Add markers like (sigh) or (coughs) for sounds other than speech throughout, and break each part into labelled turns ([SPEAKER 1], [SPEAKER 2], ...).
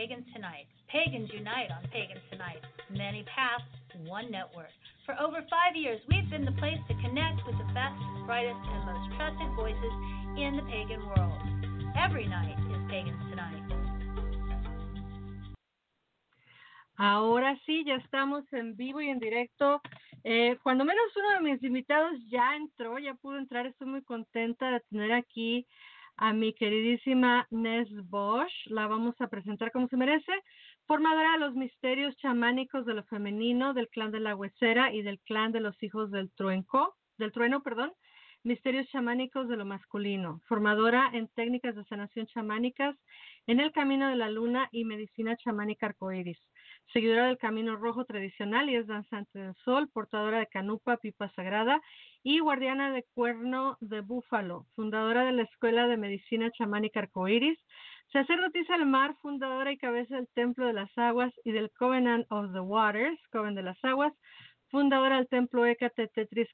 [SPEAKER 1] Pagans Tonight. Pagans unite on Pagans Tonight. Many paths, one network. For over five years, we've been the place to connect with the best, brightest, and most trusted voices in the pagan world. Every night is Pagans Tonight.
[SPEAKER 2] Ahora sí, ya estamos en vivo y en directo. Eh, cuando menos uno de mis invitados ya entró, ya pudo entrar. Estoy muy contenta de tener aquí a mi queridísima Nes Bosch. La vamos a presentar como se merece. Formadora de los misterios chamánicos de lo femenino, del clan de la huesera y del clan de los hijos del truenco, del trueno, perdón. Misterios chamánicos de lo masculino. Formadora en técnicas de sanación chamánicas en el camino de la luna y medicina chamánica arcoíris seguidora del Camino Rojo tradicional y es danzante del sol, portadora de canupa, pipa sagrada y guardiana de cuerno de búfalo, fundadora de la Escuela de Medicina Chamánica Arcoiris, sacerdotisa del mar, fundadora y cabeza del Templo de las Aguas y del Covenant of the Waters, Coven de las Aguas, fundadora del Templo Hécate Tetris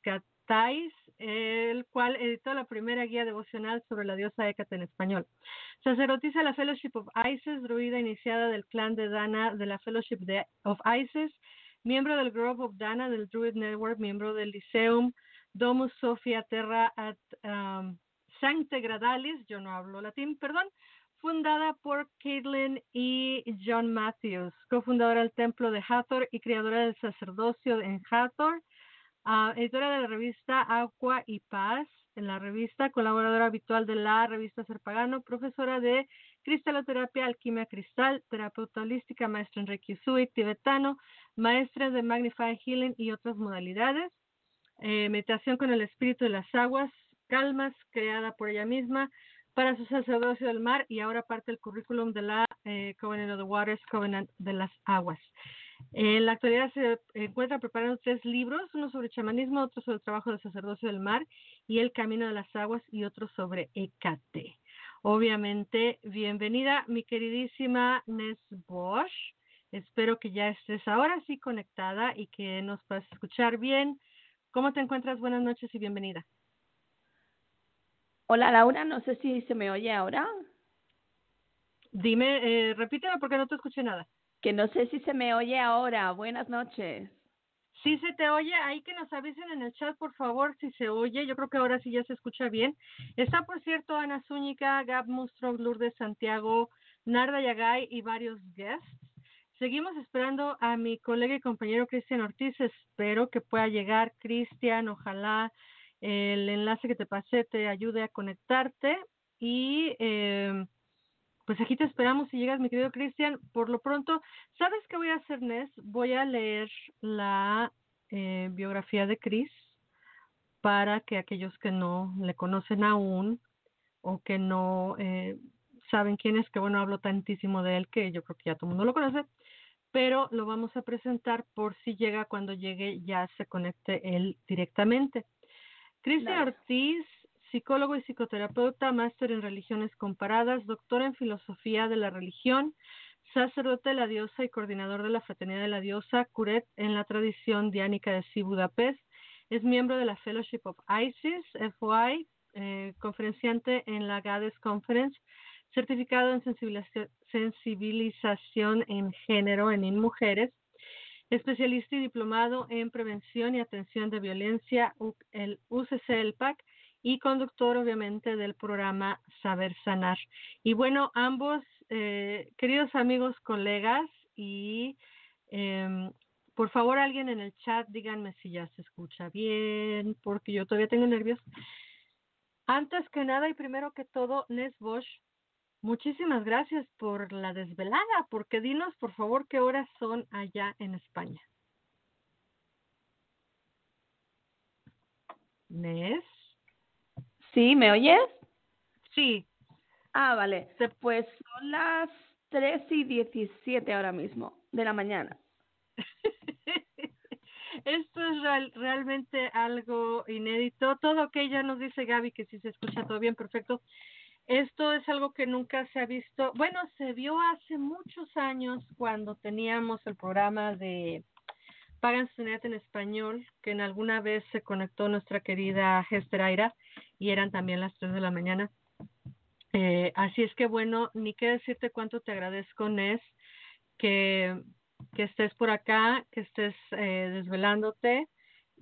[SPEAKER 2] Tais, el cual editó la primera guía devocional sobre la diosa Hécate en español. Sacerdotisa la Fellowship of Isis, druida iniciada del clan de Dana de la Fellowship de, of Isis, miembro del Grove of Dana del Druid Network, miembro del Lyceum Domus Sophia Terra at um, Sancte Gradalis, yo no hablo latín, perdón, fundada por Caitlin y John Matthews, cofundadora del Templo de Hathor y creadora del sacerdocio en Hathor, uh, editora de la revista Agua y Paz, en la revista, colaboradora habitual de la revista Ser Pagano, profesora de cristaloterapia, alquimia cristal, terapeuta holística, maestra en Reiki Usui, tibetano, maestra de Magnify Healing y otras modalidades, eh, meditación con el espíritu de las aguas, calmas, creada por ella misma, para su sacerdocio del mar y ahora parte del currículum de la eh, Covenant of the Waters, Covenant de las Aguas. En la actualidad se encuentran preparando tres libros, uno sobre chamanismo, otro sobre el trabajo del sacerdocio del mar y el camino de las aguas y otro sobre Ecate. Obviamente, bienvenida mi queridísima Nes Bosch. Espero que ya estés ahora sí conectada y que nos puedas escuchar bien. ¿Cómo te encuentras? Buenas noches y bienvenida.
[SPEAKER 3] Hola Laura, no sé si se me oye ahora.
[SPEAKER 2] Dime, eh, repítelo porque no te escuché nada.
[SPEAKER 3] Que no sé si se me oye ahora. Buenas noches.
[SPEAKER 2] Sí se te oye, ahí que nos avisen en el chat, por favor, si se oye. Yo creo que ahora sí ya se escucha bien. Está, por cierto, Ana Zúñiga, Gab Mustrog, Lourdes Santiago, Narda Yagay y varios guests. Seguimos esperando a mi colega y compañero Cristian Ortiz. Espero que pueda llegar. Cristian, ojalá el enlace que te pasé te ayude a conectarte. Y eh, pues aquí te esperamos si llegas, mi querido Cristian. Por lo pronto, ¿sabes qué voy a hacer, Nes? Voy a leer la eh, biografía de Chris para que aquellos que no le conocen aún o que no eh, saben quién es, que bueno, hablo tantísimo de él que yo creo que ya todo el mundo lo conoce, pero lo vamos a presentar por si llega, cuando llegue ya se conecte él directamente. Cristian Ortiz psicólogo y psicoterapeuta, máster en religiones comparadas, doctor en filosofía de la religión, sacerdote de la diosa y coordinador de la Fraternidad de la Diosa, Curet en la tradición diánica de Si Budapest. Es miembro de la Fellowship of ISIS, FY, eh, conferenciante en la GADES Conference, certificado en sensibilización en género en mujeres, especialista y diplomado en prevención y atención de violencia, el UCC, el PAC, y conductor obviamente del programa Saber Sanar. Y bueno, ambos, eh, queridos amigos, colegas, y eh, por favor alguien en el chat díganme si ya se escucha bien, porque yo todavía tengo nervios. Antes que nada y primero que todo, Nes Bosch, muchísimas gracias por la desvelada, porque dinos por favor qué horas son allá en España. Nes.
[SPEAKER 3] ¿Sí? ¿Me oyes?
[SPEAKER 2] Sí.
[SPEAKER 3] Ah, vale. Pues son las 3 y 17 ahora mismo de la mañana. (laughs)
[SPEAKER 2] Esto es realmente algo inédito. Todo ok, ya nos dice Gaby que si se escucha todo bien, perfecto. Esto es algo que nunca se ha visto. Bueno, se vio hace muchos años cuando teníamos el programa de Pagan Net en español, que en alguna vez se conectó nuestra querida Hester Aira y eran también las 3 de la mañana. Eh, así es que bueno, ni qué decirte cuánto te agradezco, Nes, que, que estés por acá, que estés eh, desvelándote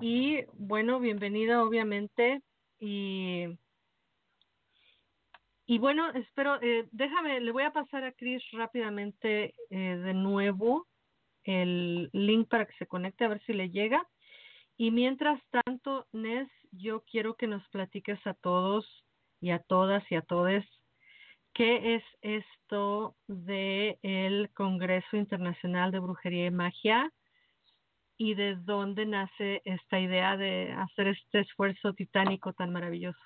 [SPEAKER 2] y bueno, bienvenida obviamente y y bueno, espero, eh, déjame, le voy a pasar a Chris rápidamente eh, de nuevo el link para que se conecte a ver si le llega. Y mientras tanto, Nes, yo quiero que nos platiques a todos y a todas y a todes qué es esto de el Congreso Internacional de Brujería y Magia y de dónde nace esta idea de hacer este esfuerzo titánico tan maravilloso.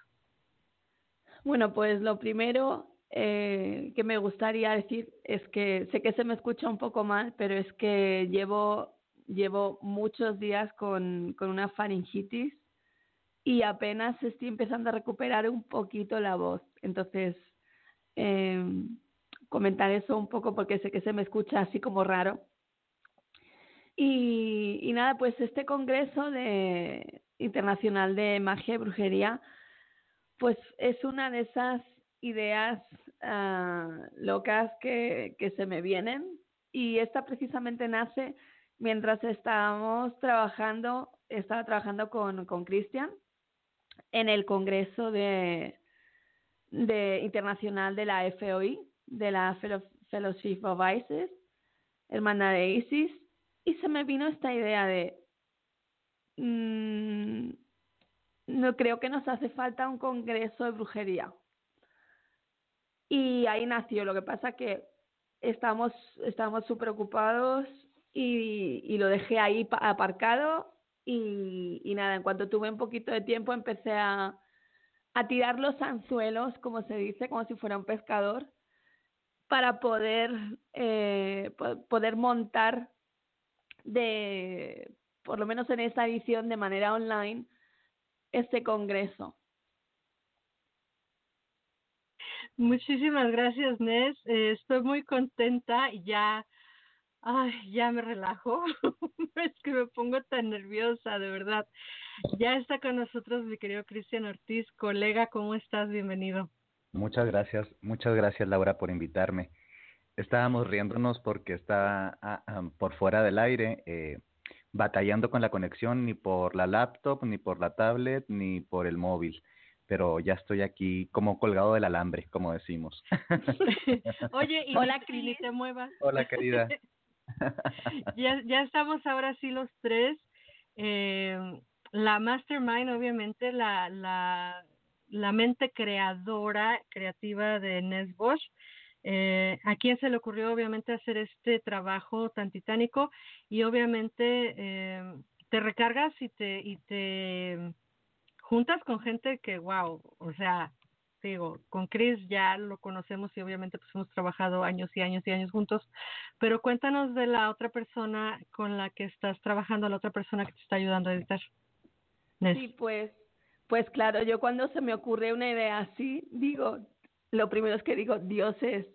[SPEAKER 3] Bueno, pues lo primero eh, que me gustaría decir es que sé que se me escucha un poco mal, pero es que llevo, llevo muchos días con, una faringitis y apenas estoy empezando a recuperar un poquito la voz. Entonces, eh, comentar eso un poco porque sé que se me escucha así como raro. Y, nada, pues este Congreso de, Internacional de Magia y Brujería pues es una de esas ideas uh, locas que se me vienen y esta precisamente nace mientras estábamos trabajando, estaba trabajando con, con Cristian en el Congreso de, de Internacional de la FOI, de la Fellowship of ISIS, hermana de ISIS, y se me vino esta idea de, mmm, no creo que nos hace falta un congreso de brujería. Y ahí nació. Lo que pasa que estamos estamos súper ocupados y, y, lo dejé ahí aparcado y, y, nada, en cuanto tuve un poquito de tiempo empecé a, a tirar los anzuelos, como se dice, como si fuera un pescador, para poder, eh, poder montar de, por lo menos en esta edición de manera online, este congreso.
[SPEAKER 2] Muchísimas gracias, Nes. Eh, estoy muy contenta ya, ay, ya me relajo. (laughs) es que me pongo tan nerviosa, de verdad. Ya está con nosotros mi querido Cristian Ortiz, colega. ¿Cómo estás? Bienvenido.
[SPEAKER 4] Muchas gracias, muchas gracias Laura por invitarme. Estábamos riéndonos porque está ah, ah, por fuera del aire. Eh, batallando con la conexión ni por la laptop, ni por la tablet, ni por el móvil. Pero ya estoy aquí como colgado del alambre, como decimos. (laughs)
[SPEAKER 2] Oye, y Hola, Cris, te muevas.
[SPEAKER 4] Hola, querida. (laughs) (laughs)
[SPEAKER 2] ya, ya estamos ahora sí los tres. Eh, la mastermind, obviamente, la, la, la mente creadora, creativa de Nes Bosch eh, ¿A quién se le ocurrió obviamente hacer este trabajo tan titánico? Y obviamente eh, te recargas y te, y te juntas con gente que, wow, o sea, digo, con Chris ya lo conocemos y obviamente pues hemos trabajado años y años y años juntos, pero cuéntanos de la otra persona con la que estás trabajando, la otra persona que te está ayudando a editar.
[SPEAKER 3] Sí, pues, pues claro, yo cuando se me ocurre una idea así, digo, lo primero es que digo, dioses,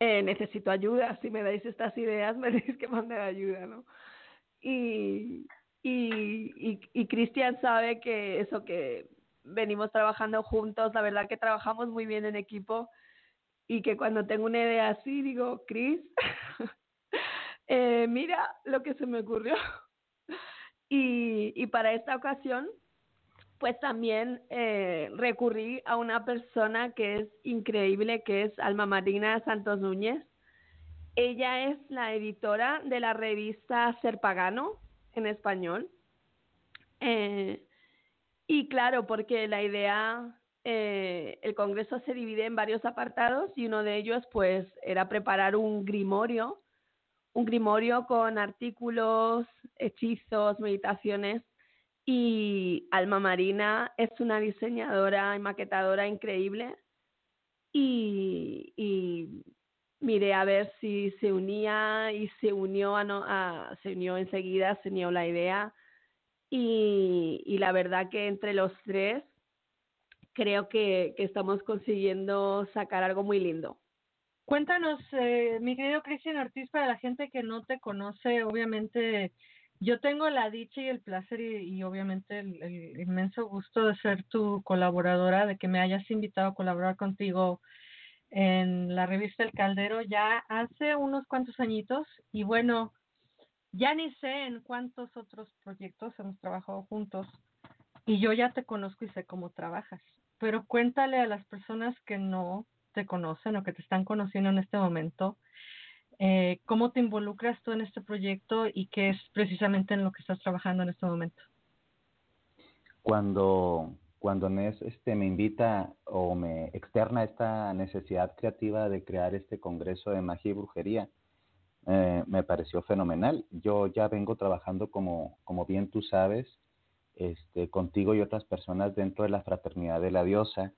[SPEAKER 3] eh, necesito ayuda, si me dais estas ideas me (laughs) tenéis que mandar ayuda, ¿no? Y, y, y, y Cristian sabe que eso que venimos trabajando juntos, la verdad que trabajamos muy bien en equipo y que cuando tengo una idea así digo, Cris, (laughs) eh, mira lo que se me ocurrió. (laughs) Y, para esta ocasión pues también eh, recurrí a una persona que es increíble, que es Alma Marina Santos Núñez. Ella es la editora de la revista Ser Pagano en español. Eh, y claro, porque la idea, eh, el Congreso se divide en varios apartados y uno de ellos pues era preparar un grimorio, un grimorio con artículos, hechizos, meditaciones y Alma Marina es una diseñadora y maquetadora increíble. Y, y miré a ver si se unía y se unió, a, no, a, se unió enseguida, se unió la idea. Y, y la verdad que entre los tres creo que, estamos consiguiendo sacar algo muy lindo.
[SPEAKER 2] Cuéntanos, eh, mi querido Cristian Ortiz, para la gente que no te conoce, obviamente yo tengo la dicha y el placer y, obviamente el, el, inmenso gusto de ser tu colaboradora, de que me hayas invitado a colaborar contigo en la revista El Caldero ya hace unos cuantos añitos y bueno, ya ni sé en cuántos otros proyectos hemos trabajado juntos y yo ya te conozco y sé cómo trabajas pero cuéntale a las personas que no te conocen o que te están conociendo en este momento, eh, cómo te involucras tú en este proyecto y qué es precisamente en lo que estás trabajando en este momento.
[SPEAKER 4] Cuando, cuando este, me invita o me externa esta necesidad creativa de crear este congreso de magia y brujería, eh, me pareció fenomenal. Yo ya vengo trabajando, como, como bien tú sabes, este, contigo y otras personas dentro de la fraternidad de la diosa,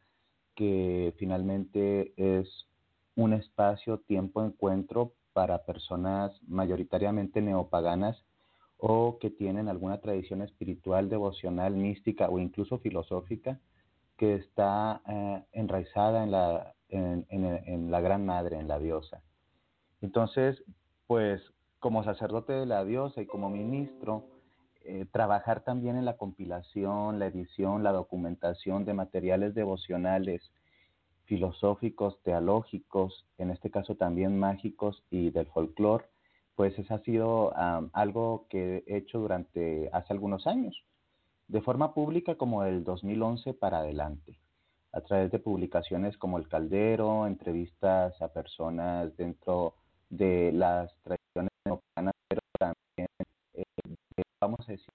[SPEAKER 4] que finalmente es un espacio, tiempo, encuentro para personas mayoritariamente neopaganas o que tienen alguna tradición espiritual, devocional, mística o incluso filosófica que está eh, enraizada en la, en, en la Gran Madre, en la diosa. Entonces, pues como sacerdote de la diosa y como ministro, eh, trabajar también en la compilación, la edición, la documentación de materiales devocionales, filosóficos, teológicos, en este caso también mágicos y del folclore, pues eso ha sido algo que he hecho durante hace algunos años, de forma pública como el 2011 para adelante, a través de publicaciones como El Caldero, entrevistas a personas dentro de las tradiciones pero también vamos a decir,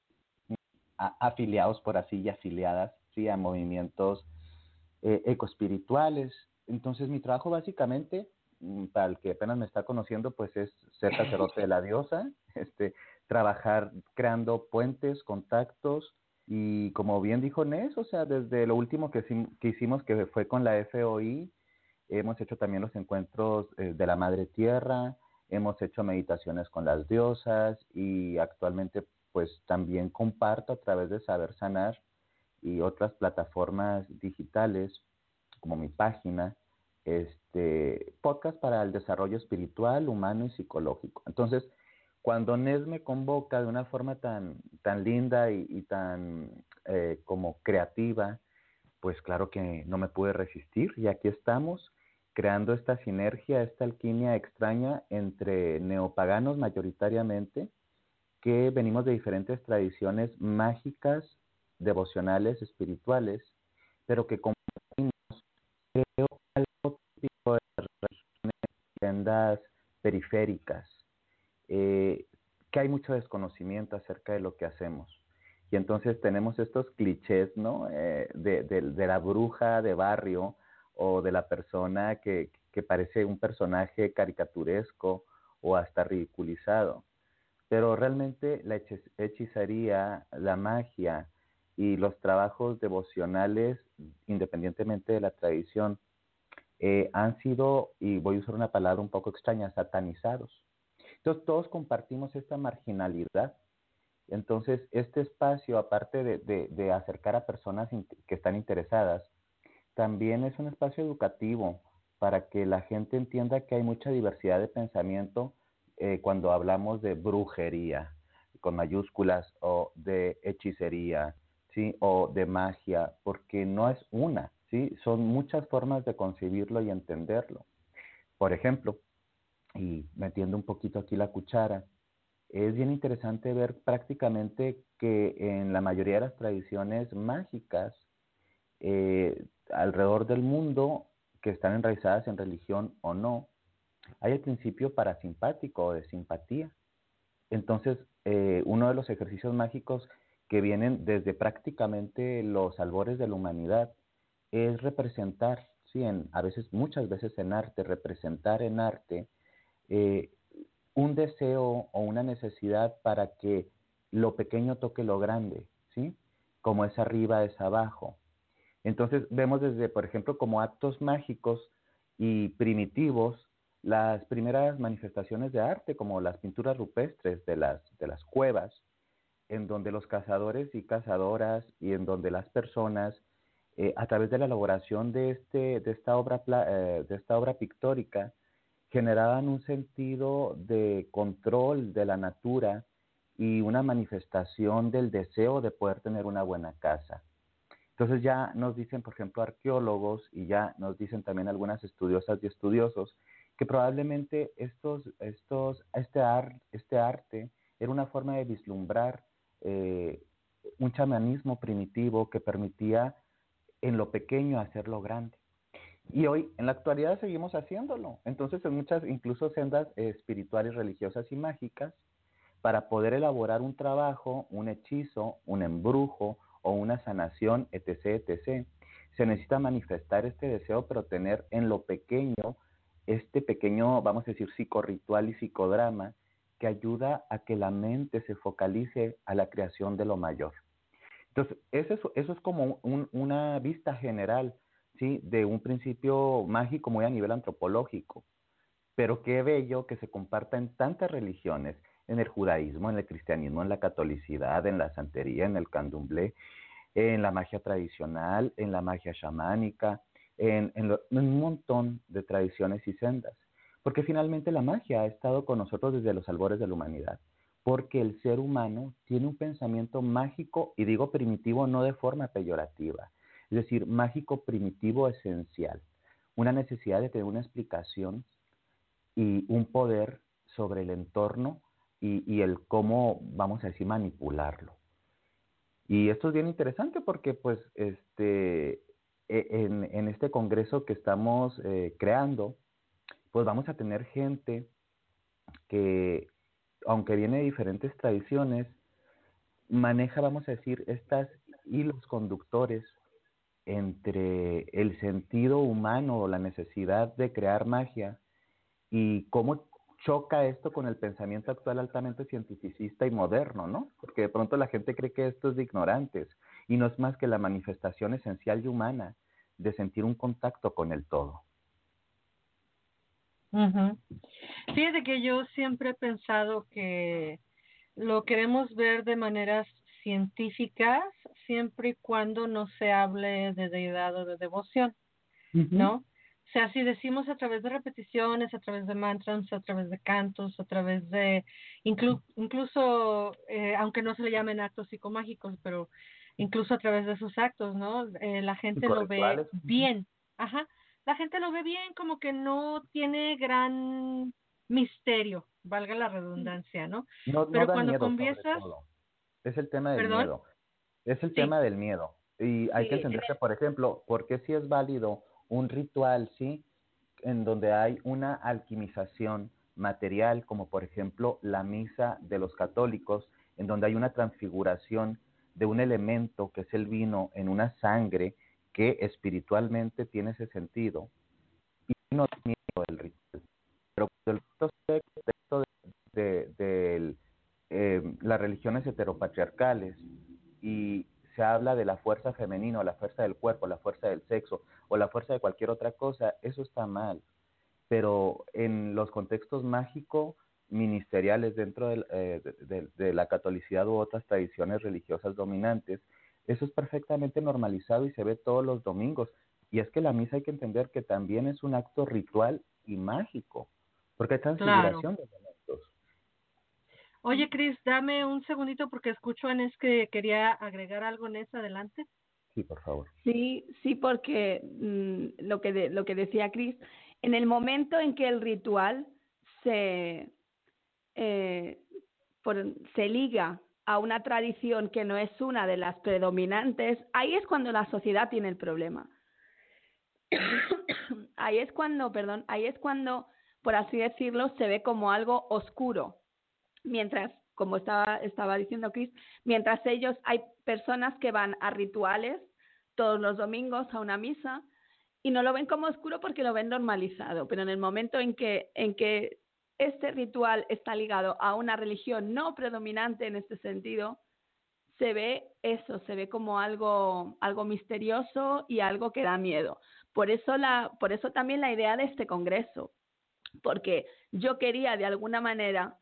[SPEAKER 4] afiliados por así y afiliadas ¿sí? a movimientos eh, ecoespirituales. Entonces mi trabajo básicamente, mm, para el que apenas me está conociendo, pues es ser sacerdote de la diosa, (laughs) este, trabajar creando puentes, contactos y como bien dijo Nes, o sea, desde lo último que, que hicimos que fue con la FOI, hemos hecho también los encuentros eh, de la Madre Tierra, hemos hecho meditaciones con las diosas y actualmente pues también comparto a través de Saber Sanar y otras plataformas digitales como mi página, este podcast para el desarrollo espiritual, humano y psicológico. Entonces, cuando Nes me convoca de una forma tan, tan linda y, tan eh, como creativa, pues claro que no me pude resistir y aquí estamos creando esta sinergia, esta alquimia extraña entre neopaganos mayoritariamente, que venimos de diferentes tradiciones mágicas, devocionales, espirituales, pero que compartimos, creo, algo típico de las religiones tiendas periféricas, eh, que hay mucho desconocimiento acerca de lo que hacemos. Y entonces tenemos estos clichés, ¿no? Eh, de, de, la bruja de barrio o de la persona que, que parece un personaje caricaturesco o hasta ridiculizado pero realmente la hechicería, la magia y los trabajos devocionales, independientemente de la tradición, eh, han sido, y voy a usar una palabra un poco extraña, satanizados. Entonces todos compartimos esta marginalidad. Entonces este espacio, aparte de, de acercar a personas que están interesadas, también es un espacio educativo para que la gente entienda que hay mucha diversidad de pensamiento eh, cuando hablamos de brujería con mayúsculas o de hechicería, ¿sí? O de magia, porque no es una, ¿sí? Son muchas formas de concebirlo y entenderlo. Por ejemplo, y metiendo un poquito aquí la cuchara, es bien interesante ver prácticamente que en la mayoría de las tradiciones mágicas eh, alrededor del mundo, que están enraizadas en religión o no, hay el principio parasimpático o de simpatía. Entonces, eh, uno de los ejercicios mágicos que vienen desde prácticamente los albores de la humanidad es representar, sí, a veces, muchas veces en arte, representar en arte eh, un deseo o una necesidad para que lo pequeño toque lo grande, ¿sí? Como es arriba es abajo. Entonces vemos desde, por ejemplo, como actos mágicos y primitivos las primeras manifestaciones de arte, como las pinturas rupestres de las, de las cuevas, en donde los cazadores y cazadoras y en donde las personas, eh, a través de la elaboración de, este, de, esta obra, eh, de esta obra pictórica, generaban un sentido de control de la natura y una manifestación del deseo de poder tener una buena casa. Entonces ya nos dicen, por ejemplo, arqueólogos y ya nos dicen también algunas estudiosas y estudiosos que probablemente estos, estos, este, este arte era una forma de vislumbrar eh, un chamanismo primitivo que permitía en lo pequeño hacerlo grande. Y hoy, en la actualidad, seguimos haciéndolo. Entonces, en muchas, incluso sendas espirituales, religiosas y mágicas, para poder elaborar un trabajo, un hechizo, un embrujo o una sanación, etc., etc., se necesita manifestar este deseo, pero tener en lo pequeño este pequeño, vamos a decir, psicorritual y psicodrama que ayuda a que la mente se focalice a la creación de lo mayor. Entonces, eso, eso es como una vista general ¿sí? de un principio mágico muy a nivel antropológico. Pero qué bello que se comparta en tantas religiones, en el judaísmo, en el cristianismo, en la catolicidad, en la santería, en el candomblé, en la magia tradicional, en la magia chamánica, en, en, un montón de tradiciones y sendas, porque finalmente la magia ha estado con nosotros desde los albores de la humanidad, porque el ser humano tiene un pensamiento mágico, y digo primitivo no de forma peyorativa, es decir, mágico primitivo esencial, una necesidad de tener una explicación y un poder sobre el entorno y, y el cómo, vamos a decir, manipularlo. Y esto es bien interesante porque pues este e, en, este congreso que estamos eh, creando, pues vamos a tener gente que, aunque viene de diferentes tradiciones, maneja, vamos a decir, estas hilos conductores entre el sentido humano o la necesidad de crear magia y cómo choca esto con el pensamiento actual altamente cientificista y moderno, ¿no? Porque de pronto la gente cree que esto es de ignorantes y no es más que la manifestación esencial y humana de sentir un contacto con el todo.
[SPEAKER 2] Fíjate que yo siempre he pensado que lo queremos ver de maneras científicas siempre y cuando no se hable de deidad o de devoción, ¿no? O sea, si decimos a través de repeticiones, a través de mantras, a través de cantos, a través de, incluso, eh, aunque no se le llamen actos psicomágicos, pero incluso a través de sus actos, ¿no? Eh, la gente lo ve bien, ajá, la gente lo ve bien como que no tiene gran misterio, valga la redundancia, ¿no?
[SPEAKER 4] no Pero cuando conviesas... Es el tema del miedo. Es el tema del miedo. Y hay que entender que, por ejemplo, porque si es válido un ritual, ¿sí? En donde hay una alquimización material, como por ejemplo la misa de los católicos, en donde hay una transfiguración de un elemento que es el vino en una sangre que espiritualmente tiene ese sentido y no tiene el ritual. Pero el texto de, de, eh, las religiones heteropatriarcales y se habla de la fuerza femenina o la fuerza del cuerpo, la fuerza del sexo o la fuerza de cualquier otra cosa, eso está mal. Pero en los contextos mágicos ministeriales dentro eh, de, la catolicidad u otras tradiciones religiosas dominantes, eso es perfectamente normalizado y se ve todos los domingos. Y es que la misa hay que entender que también es un acto ritual y mágico, porque hay transfiguración de elementos.
[SPEAKER 2] Oye, Cris, dame un segundito porque escucho a Nes que quería agregar algo en esa adelante.
[SPEAKER 4] Sí, por favor.
[SPEAKER 3] Sí, sí, porque mm, lo, que lo que decía Cris, en el momento en que el ritual se, eh, se liga a una tradición que no es una de las predominantes, ahí es cuando la sociedad tiene el problema. (coughs) ahí es cuando, perdón, ahí es cuando, por así decirlo, se ve como algo oscuro. Mientras, como estaba, estaba diciendo Chris, mientras ellos hay personas que van a rituales todos los domingos a una misa y no lo ven como oscuro porque lo ven normalizado, pero en el momento en que, en que este ritual está ligado a una religión no predominante en este sentido, se ve eso, se ve como algo, algo misterioso y algo que da miedo. Por eso, la, por eso también la idea de este congreso, porque yo quería de alguna manera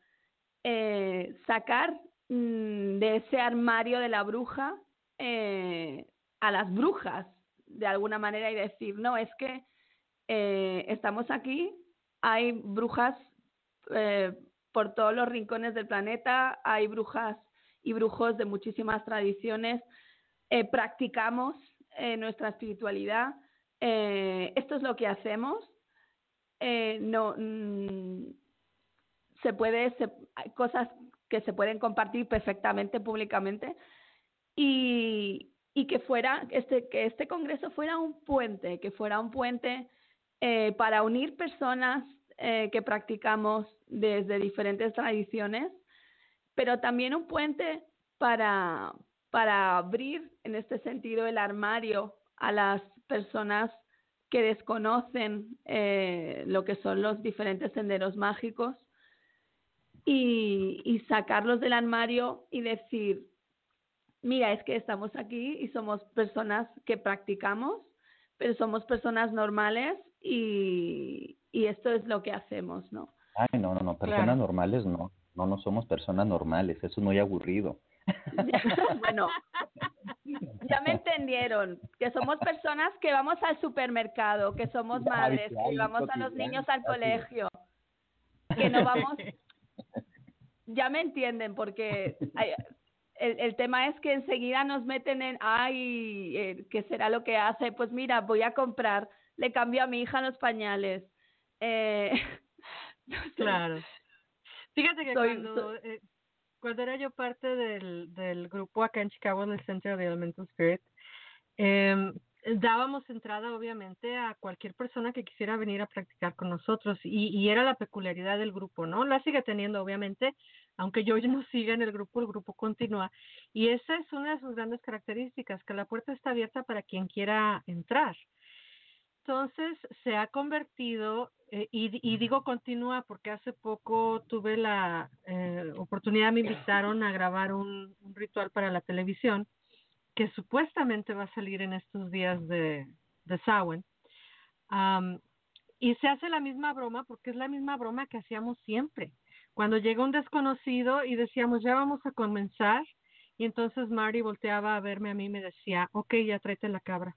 [SPEAKER 3] eh, sacar mm, de ese armario de la bruja eh, a las brujas, de alguna manera, y decir, no, es que eh, estamos aquí, hay brujas por todos los rincones del planeta, hay brujas y brujos de muchísimas tradiciones, practicamos nuestra espiritualidad, esto es lo que hacemos, no mm, se puede, se, hay cosas que se pueden compartir perfectamente públicamente y, y que fuera este que este congreso fuera un puente, que fuera un puente eh, para unir personas eh, que practicamos desde diferentes tradiciones, pero también un puente para, para abrir en este sentido el armario a las personas que desconocen eh, lo que son los diferentes senderos mágicos y, y sacarlos del armario y decir, mira, es que estamos aquí y somos personas que practicamos, pero somos personas normales y, y esto es lo que hacemos, ¿no?
[SPEAKER 4] Ay, no, no, no, personas
[SPEAKER 2] Claro.
[SPEAKER 4] normales no. No, no somos personas normales. Eso es muy aburrido. (laughs)
[SPEAKER 3] bueno, ya me entendieron, que somos personas que vamos al supermercado, que somos madres, que llevamos a los niños al colegio, que no vamos, ya me entienden, porque (laughs) el, el tema es que enseguida nos meten en, ay, eh, ¿qué será lo que hace? Pues mira, voy a comprar, le cambio a mi hija los pañales. Eh, (laughs) no sé.
[SPEAKER 2] Claro. Fíjate que
[SPEAKER 3] Soy-
[SPEAKER 2] cuando,
[SPEAKER 3] soy-
[SPEAKER 2] eh, cuando era yo parte del, del grupo acá en Chicago, en el Centro de Elemental Spirit, eh, dábamos entrada obviamente a cualquier persona que quisiera venir a practicar con nosotros y, y era la peculiaridad del grupo, ¿no? La sigue teniendo obviamente, aunque yo no siga en el grupo, el grupo continúa y esa es una de sus grandes características, que la puerta está abierta para quien quiera entrar. Entonces se ha convertido, eh, y, y digo continúa porque hace poco tuve la eh, oportunidad, me invitaron a grabar un, un ritual para la televisión que supuestamente va a salir en estos días de, de Samhain. Am, y se hace la misma broma porque es la misma broma que hacíamos siempre. Cuando llega un desconocido y decíamos, ya vamos a comenzar, y entonces Mari volteaba a verme a mí y me decía, ok, ya tráete la cabra.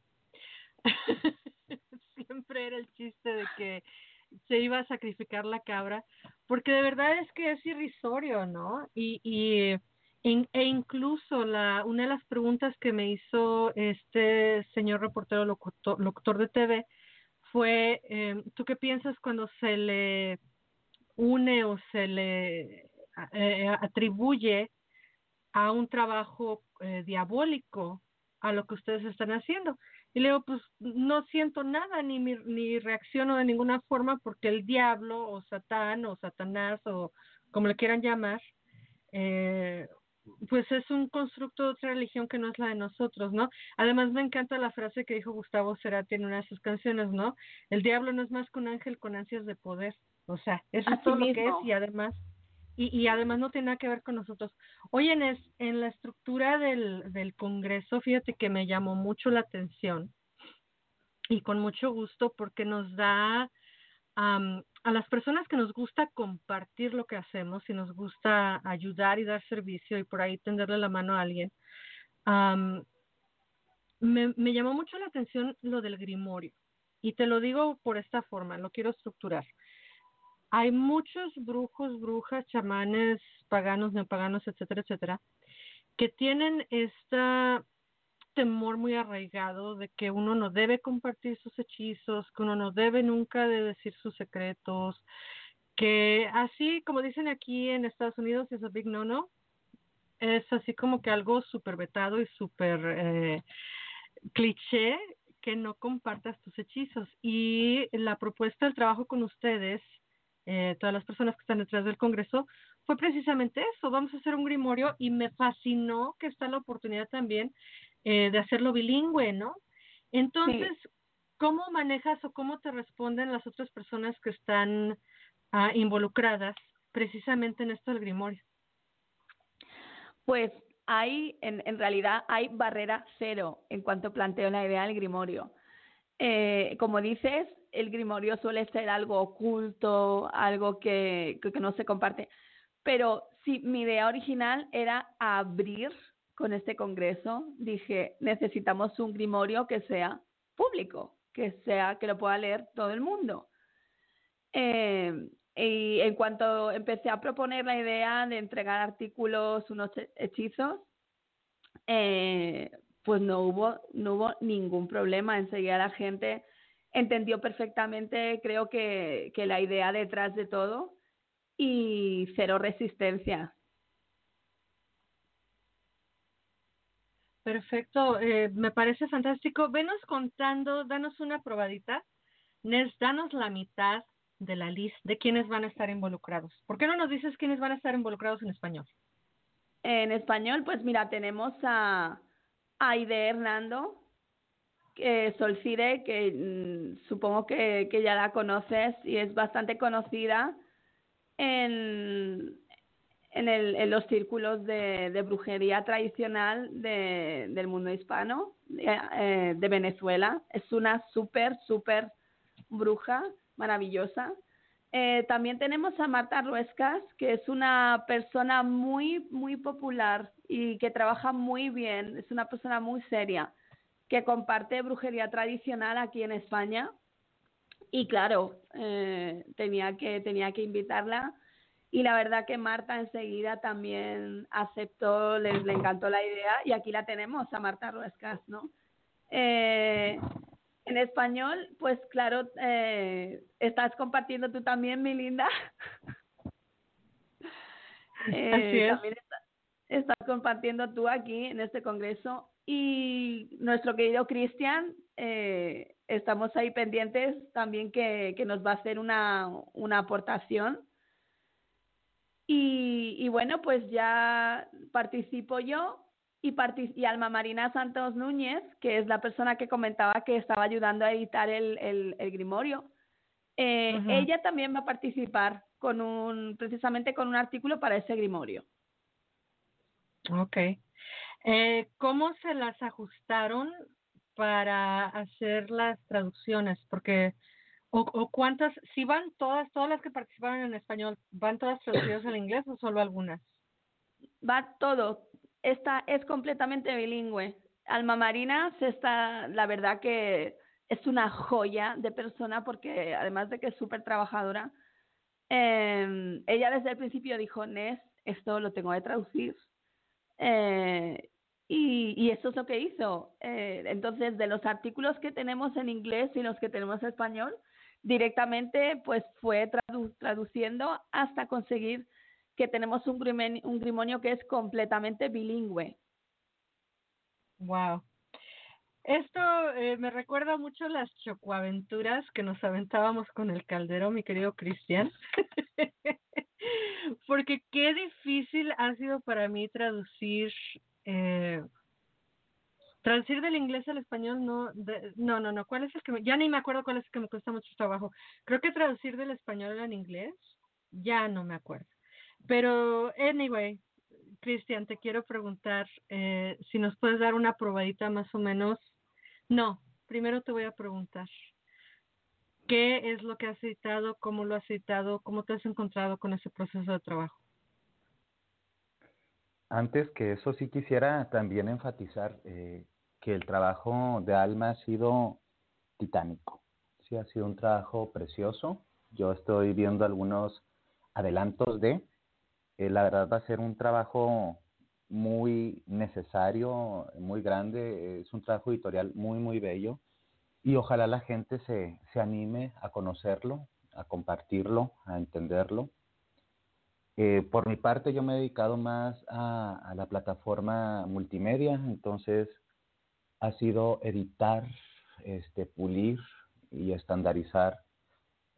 [SPEAKER 2] (laughs) siempre era el chiste de que se iba a sacrificar la cabra, porque de verdad es que es irrisorio, ¿no? Y, y e incluso la, una de las preguntas que me hizo este señor reportero locutor, locutor de TV fue, eh, ¿tú qué piensas cuando se le une o se le eh, atribuye a un trabajo eh, diabólico a lo que ustedes están haciendo? Y le digo, pues no siento nada, ni, ni reacciono de ninguna forma porque el diablo o Satán o Satanás o como le quieran llamar, eh, pues es un constructo de otra religión que no es la de nosotros, ¿no? Además me encanta la frase que dijo Gustavo Cerati en una de sus canciones, ¿no? El diablo no es más que un ángel con ansias de poder. O sea, eso es todo lo que es y además y, y además no tiene nada que ver con nosotros. Oye, Inés, en la estructura del, del Congreso, fíjate que me llamó mucho la atención y con mucho gusto porque nos da am, a las personas que nos gusta compartir lo que hacemos y nos gusta ayudar y dar servicio y por ahí tenderle la mano a alguien. me, me llamó mucho la atención lo del grimorio y te lo digo por esta forma, lo quiero estructurar. Hay muchos brujos, brujas, chamanes, paganos, neopaganos, etcétera, etcétera, que tienen este temor muy arraigado de que uno no debe compartir sus hechizos, que uno no debe nunca de decir sus secretos, que así como dicen aquí en Estados Unidos es a big no no, es así como que algo súper vetado y súper eh, cliché que no compartas tus hechizos. Y la propuesta del trabajo con ustedes, eh, todas las personas que están detrás del Congreso, fue precisamente eso. Vamos a hacer un grimorio y me fascinó que está la oportunidad también eh, de hacerlo bilingüe, ¿no? Entonces, ¿cómo manejas o cómo te responden las otras personas que están ah, involucradas precisamente en esto del grimorio?
[SPEAKER 3] Pues hay, en, en realidad, hay barrera cero en cuanto planteo la idea del grimorio. Eh, como dices, el grimorio suele ser algo oculto, algo que, que, no se comparte, Pero sí, mi idea original era abrir con este congreso. Dije, necesitamos un grimorio que sea público, que sea que lo pueda leer todo el mundo. Eh, y en cuanto empecé a proponer la idea de entregar artículos, unos hechizos, eh, pues no hubo, no hubo ningún problema. Enseguida la gente entendió perfectamente, creo que, que la idea detrás de todo y cero resistencia.
[SPEAKER 2] Perfecto, eh, me parece fantástico. Venos contando, danos una probadita. Nes, danos la mitad de la lista de quiénes van a estar involucrados. ¿Por qué no nos dices quiénes van a estar involucrados en español?
[SPEAKER 3] En español, pues mira, tenemos a Aide Hernando, que Solcide, que mm, supongo que, que ya la conoces y es bastante conocida en, en, el, en los círculos de, de brujería tradicional de, del mundo hispano, eh, de Venezuela. Es una súper, súper bruja, maravillosa. Eh, también tenemos a Marta Ruescas, que es una persona muy, muy popular y que trabaja muy bien. Es una persona muy seria, que comparte brujería tradicional aquí en España. Y claro, eh, tenía, que, tenía que invitarla y la verdad que Marta enseguida también aceptó, le, le encantó la idea y aquí la tenemos a Marta Ruescas, ¿no? Eh, en español, pues claro, eh, estás compartiendo tú también, mi linda.
[SPEAKER 2] eh,
[SPEAKER 3] También estás compartiendo tú aquí en este congreso y nuestro querido Cristian, eh, estamos ahí pendientes también que, que nos va a hacer una, una aportación y, y bueno, pues ya participo yo y, y Alma Marina Santos Núñez, que es la persona que comentaba que estaba ayudando a editar el, el, el Grimorio. Eh. Ella también va a participar con un, precisamente con un artículo para ese Grimorio.
[SPEAKER 2] Ok. Eh, ¿Cómo se las ajustaron para hacer las traducciones? Porque, o, o cuántas, si van todas, todas las que participaron en español, ¿van todas traducidas al inglés o solo algunas?
[SPEAKER 3] Va todo. Esta es completamente bilingüe. Alma Marina se está, la verdad que es una joya de persona porque además de que es súper trabajadora, eh, ella desde el principio dijo, Nes, esto lo tengo que traducir. Eh, y, y eso es lo que hizo. Eh, entonces, de los artículos que tenemos en inglés y los que tenemos en español, directamente pues fue tradu traduciendo hasta conseguir que tenemos un, un grimonio que es completamente bilingüe.
[SPEAKER 2] Wow. Esto eh, me recuerda mucho las chocoaventuras que nos aventábamos con el caldero, mi querido Cristian. (laughs) Porque qué difícil ha sido para mí traducir, eh, traducir del inglés al español, no, no, no, no, ¿cuál es el que me, ya ni me acuerdo cuál es el que me cuesta mucho trabajo. Creo que traducir del español al inglés, ya no me acuerdo. Pero, anyway, Cristian, te quiero preguntar eh, si nos puedes dar una probadita más o menos. No, primero te voy a preguntar. ¿Qué es lo que has editado? ¿Cómo lo has editado? ¿Cómo te has encontrado con ese proceso de trabajo?
[SPEAKER 4] Antes que eso sí quisiera también enfatizar eh, que el trabajo de Alma ha sido titánico. Sí, ha sido un trabajo precioso. Yo estoy viendo algunos adelantos de, eh, la verdad va a ser un trabajo muy necesario, muy grande, es un trabajo editorial muy, muy bello y ojalá la gente se, se anime a conocerlo, a compartirlo, a entenderlo. Eh, por mi parte, yo me he dedicado más a, la plataforma multimedia, entonces ha sido editar, este, pulir y estandarizar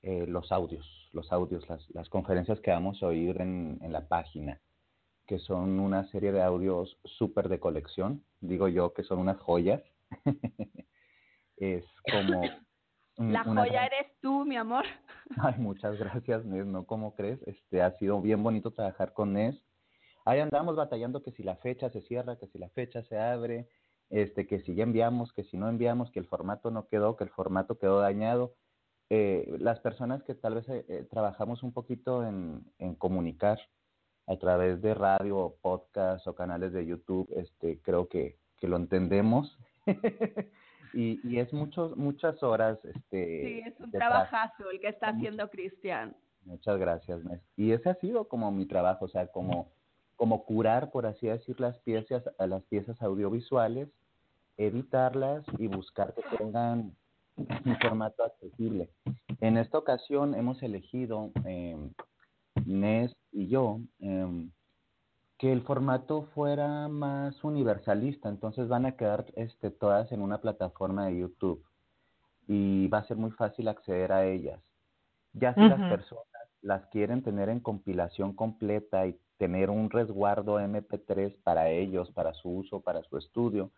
[SPEAKER 4] eh, los audios, los audios, las, las, conferencias que vamos a oír en, en la página, que son una serie de audios súper de colección, digo yo que son unas joyas. (laughs) es como...
[SPEAKER 3] La joya eres tú, mi amor. (laughs)
[SPEAKER 4] Ay, muchas gracias, Nes, ¿no? ¿Cómo crees? Este, ha sido bien bonito trabajar con Nes. Ahí andamos batallando que si la fecha se cierra, que si la fecha se abre, este, que si ya enviamos, que si no enviamos, que el formato no quedó, que el formato quedó dañado. Eh, las personas que tal vez eh, trabajamos un poquito en, en comunicar, a través de radio, podcast o canales de YouTube, este, creo que, que lo entendemos. (laughs) y, y es muchos, muchas horas. Este,
[SPEAKER 3] sí, es un trabajazo el que está haciendo Cristian.
[SPEAKER 4] Muchas gracias, Y ese ha sido como mi trabajo, o sea, como, como curar, por así decir, las piezas, las piezas audiovisuales, editarlas y buscar que tengan un formato accesible. En esta ocasión hemos elegido, eh, Nes y yo, eh, que el formato fuera más universalista, entonces van a quedar este, todas en una plataforma de YouTube y va a ser muy fácil acceder a ellas. Ya si las personas las quieren tener en compilación completa y tener un resguardo MP3 para ellos, para su uso, para su estudio,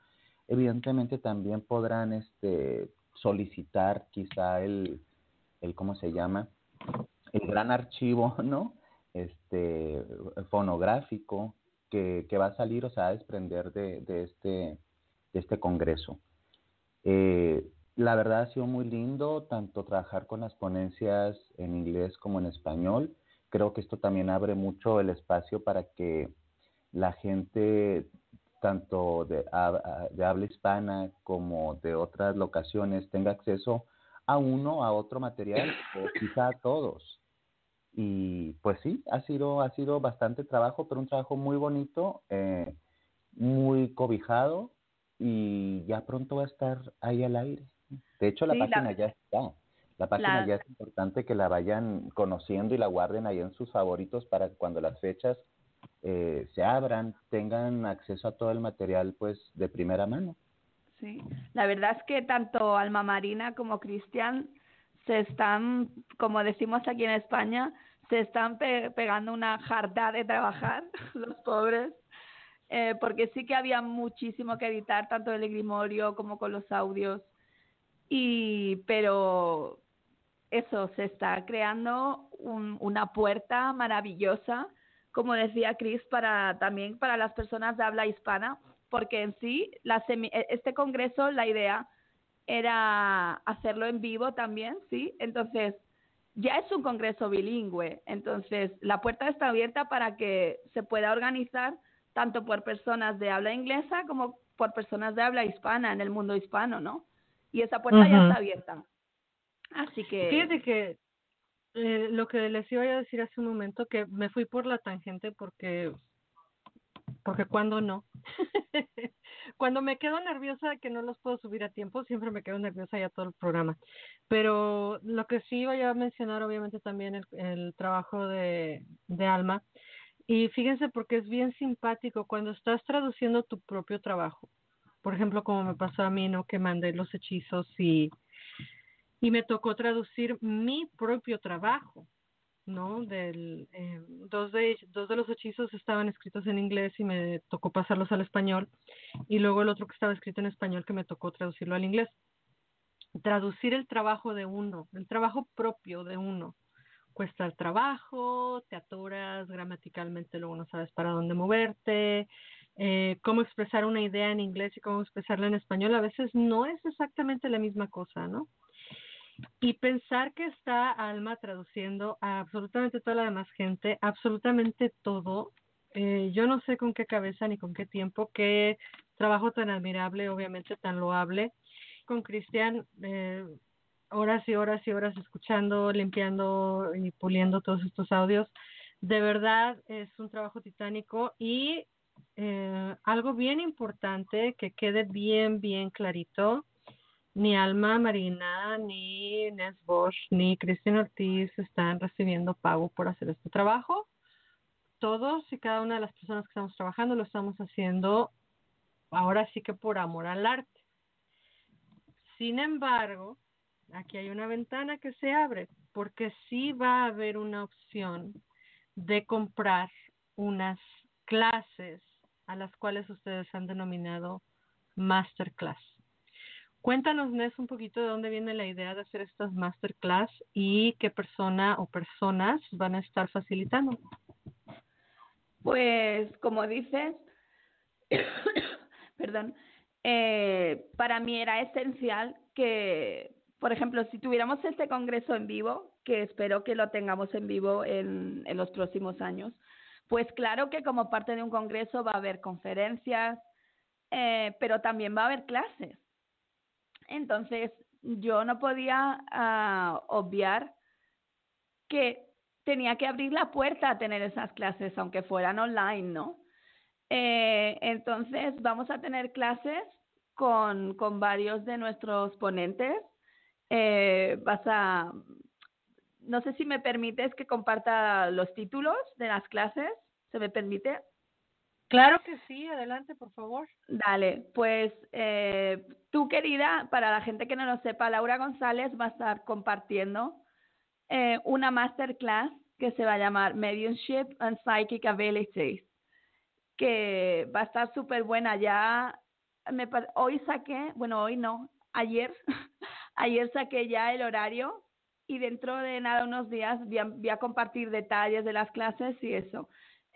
[SPEAKER 4] evidentemente también podrán este, solicitar quizá el, el, ¿cómo se llama? El gran archivo, (laughs) ¿no? Este, fonográfico que, que va a salir, o sea, a desprender de, de, este, este congreso. Eh, la verdad ha sido muy lindo tanto trabajar con las ponencias en inglés como en español. Creo que esto también abre mucho el espacio para que la gente tanto de habla hispana como de otras locaciones tenga acceso a uno, a otro material o quizá a todos. Y pues sí, ha sido, ha sido bastante trabajo, pero un trabajo muy bonito, eh, muy cobijado y ya pronto va a estar ahí al aire. De hecho, la página ya está. La página ya es importante que la vayan conociendo y la guarden ahí en sus favoritos para que cuando las fechas eh, se abran, tengan acceso a todo el material pues de primera mano.
[SPEAKER 3] Sí, la verdad es que tanto Alma Marina como Cristian se están, como decimos aquí en España, se están pegando una jarda de trabajar, (laughs) los pobres, eh, porque sí que había muchísimo que editar, tanto el grimorio como con los audios. Y pero eso se está creando una puerta maravillosa como decía Chris para también para las personas de habla hispana porque en sí la e, este congreso la idea era hacerlo en vivo también sí entonces ya es un congreso bilingüe entonces la puerta está abierta para que se pueda organizar tanto por personas de habla inglesa como por personas de habla hispana en el mundo hispano no y esa puerta ya está abierta. Así que...
[SPEAKER 2] Fíjate que eh, lo que les iba a decir hace un momento, que me fui por la tangente porque, porque cuando no. (laughs) cuando me quedo nerviosa que no los puedo subir a tiempo, siempre me quedo nerviosa ya todo el programa. Pero lo que sí iba a mencionar, obviamente, también el, el trabajo de, de Alma. Y fíjense porque es bien simpático cuando estás traduciendo tu propio trabajo por ejemplo, como me pasó a mí, ¿no? Que mandé los hechizos y, y me tocó traducir mi propio trabajo, ¿no? Del, eh, dos, de, dos de los hechizos estaban escritos en inglés y me tocó pasarlos al español y luego el otro que estaba escrito en español que me tocó traducirlo al inglés. Traducir el trabajo de uno, el trabajo propio de uno. Cuesta el trabajo, te atoras gramaticalmente, luego no sabes para dónde moverte, eh, cómo expresar una idea en inglés y cómo expresarla en español a veces no es exactamente la misma cosa, ¿no? Y pensar que está Alma traduciendo a absolutamente toda la demás gente, absolutamente todo, eh, yo no sé con qué cabeza ni con qué tiempo, qué trabajo tan admirable, obviamente tan loable. Con Cristian, eh, horas y horas y horas escuchando, limpiando y puliendo todos estos audios. De verdad es un trabajo titánico y eh, algo bien importante que quede bien, bien clarito. Ni Alma Marina, ni Nes Bosch, ni Cristian Ortiz están recibiendo pago por hacer este trabajo. Todos y cada una de las personas que estamos trabajando lo estamos haciendo ahora sí que por amor al arte. Sin embargo, aquí hay una ventana que se abre porque sí va a haber una opción de comprar unas clases a las cuales ustedes han denominado masterclass. Cuéntanos, Nes, un poquito de dónde viene la idea de hacer estas masterclass y qué persona o personas van a estar facilitando.
[SPEAKER 3] Pues, como dices, (coughs) perdón, eh, para mí era esencial que, por ejemplo, si tuviéramos este congreso en vivo, que espero que lo tengamos en vivo en, los próximos años, Pues claro que como parte de un congreso va a haber conferencias, eh, pero también va a haber clases. Entonces, yo no podía ah, obviar que tenía que abrir la puerta a tener esas clases, aunque fueran online, ¿no? Eh, entonces, vamos a tener clases con, con varios de nuestros ponentes. Eh, vas a, no sé si me permites que comparta los títulos de las clases. ¿Se me permite?
[SPEAKER 2] Claro que sí, adelante, por favor.
[SPEAKER 3] Dale, pues eh, tú querida, para la gente que no lo sepa, Laura González va a estar compartiendo eh, una masterclass que se va a llamar Mediumship and Psychic Abilities, que va a estar súper buena. Ya me, hoy saqué, bueno, hoy no, ayer, (laughs) ayer saqué ya el horario y dentro de nada, unos días, voy a, compartir detalles de las clases y eso.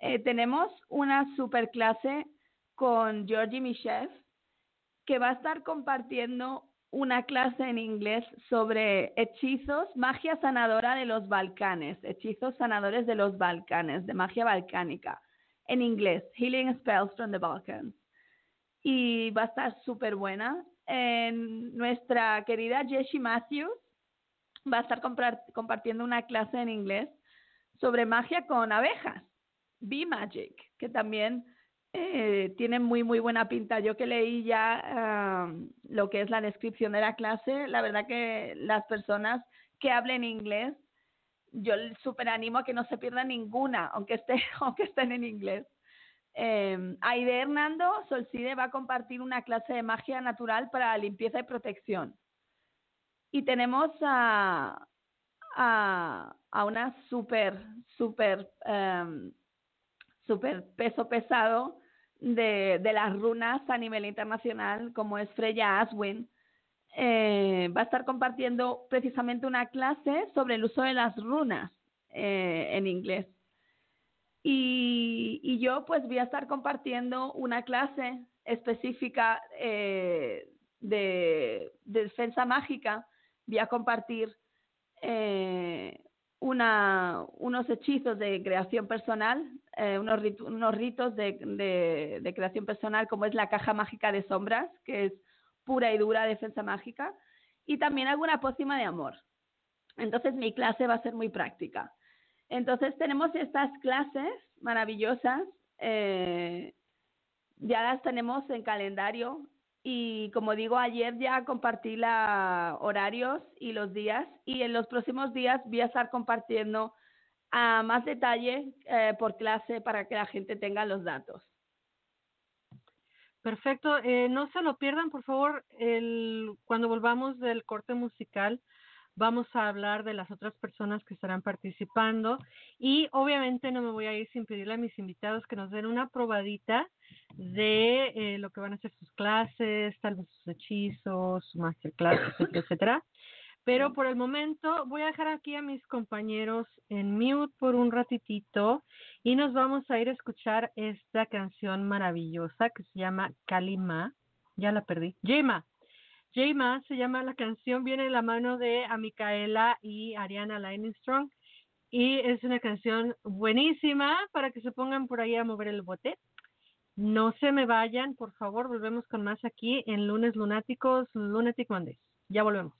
[SPEAKER 3] Eh, tenemos una super clase con Georgie Michel que va a estar compartiendo una clase en inglés sobre hechizos, magia sanadora de los Balcanes, hechizos sanadores de los Balcanes, de magia balcánica, en inglés, Healing Spells from the Balkans. Y va a estar súper buena. En nuestra querida Jessie Matthews va a estar compartiendo una clase en inglés sobre magia con abejas, Bee Magic, que también eh, tiene muy, muy buena pinta. Yo que leí ya lo que es la descripción de la clase, la verdad que las personas que hablen inglés, yo súper animo a que no se pierdan ninguna, aunque, esté, (laughs) aunque estén en inglés. Eh, Aide Hernando Solcide va a compartir una clase de magia natural para limpieza y protección. Y tenemos a, a, a una súper, súper, um, súper peso pesado de, de, las runas a nivel internacional, como es Freya Aswin, eh, va a estar compartiendo precisamente una clase sobre el uso de las runas eh, en inglés. Y, y, yo pues voy a estar compartiendo una clase específica eh, de, de, defensa mágica. Voy a compartir eh, una, unos hechizos de creación personal, eh, unos, ritos de, de, creación personal, como es la caja mágica de sombras, que es pura y dura defensa mágica, y también alguna pócima de amor. Entonces mi clase va a ser muy práctica. Entonces tenemos estas clases maravillosas, eh, ya las tenemos en calendario y como digo, ayer ya compartí los horarios y los días y en los próximos días voy a estar compartiendo a más detalle eh, por clase para que la gente tenga los datos.
[SPEAKER 2] Perfecto. Eh, no se lo pierdan, por favor, el, cuando volvamos del corte musical vamos a hablar de las otras personas que estarán participando y obviamente no me voy a ir sin pedirle a mis invitados que nos den una probadita de eh, lo que van a ser sus clases, tal vez sus hechizos, su masterclass, (coughs) etcétera, etcétera. Pero por el momento voy a dejar aquí a mis compañeros en mute por un ratitito y nos vamos a ir a escuchar esta canción maravillosa que se llama Kalima. Ya la perdí. Jema. Jema se llama la canción, viene de la mano de a Micaela y Ariana Strong y es una canción buenísima para que se pongan por ahí a mover el bote. No se me vayan, por favor, volvemos con más aquí en Lunes Lunáticos, Lunatic Mondays. Ya volvemos.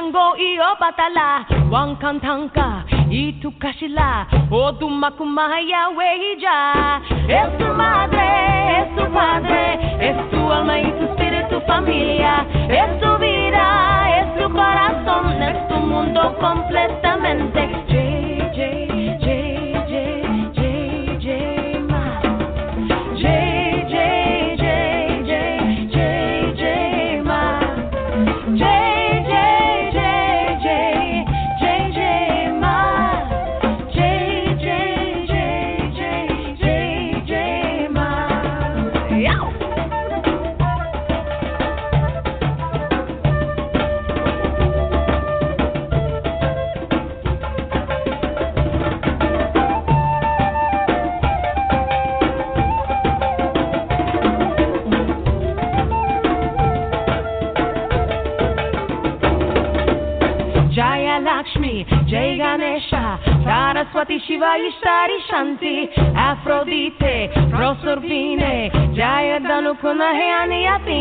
[SPEAKER 5] Ushushango iyo batala Wankantanka itukashila Odumakumaya weija Es tu madre, es tu padre Es tu alma y tu espíritu familia. Es tu vida, es tu corazón Es tu mundo completamente
[SPEAKER 1] put my hand on the
[SPEAKER 2] feet.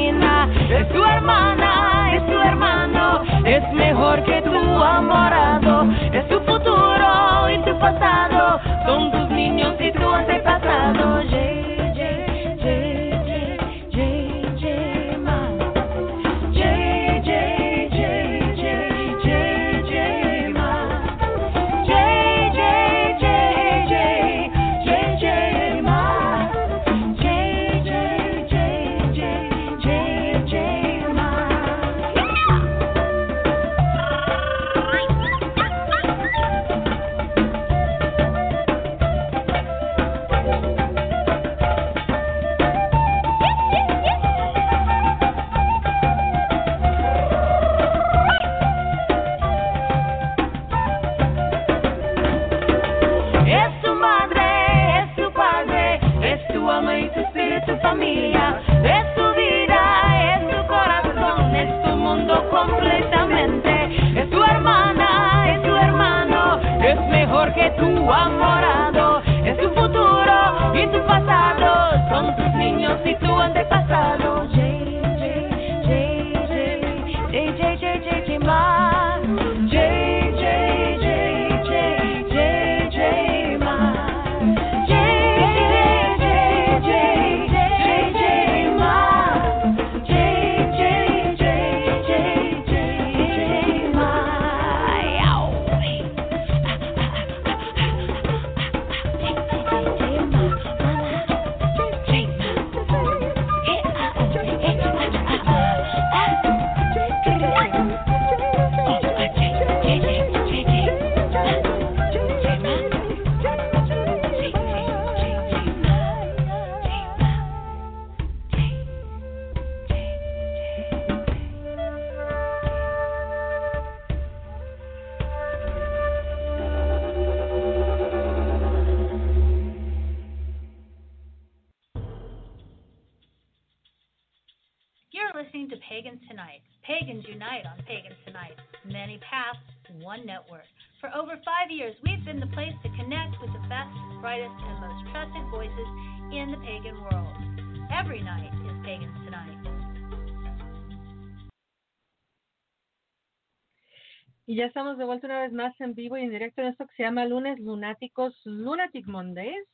[SPEAKER 2] Llama Lunes Lunáticos, Lunatic Mondays.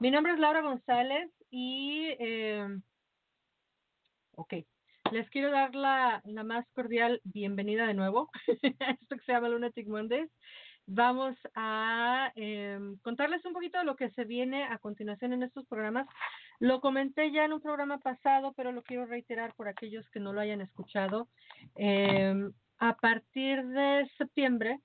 [SPEAKER 2] Mi nombre es Laura González y, eh, ok, les quiero dar la, la más cordial bienvenida de nuevo (laughs) a esto que se llama Lunatic Mondays. Vamos a eh, contarles un poquito de lo que se viene a continuación en estos programas. Lo comenté ya en un programa pasado, pero lo quiero reiterar por aquellos que no lo hayan escuchado. Eh, a partir de septiembre,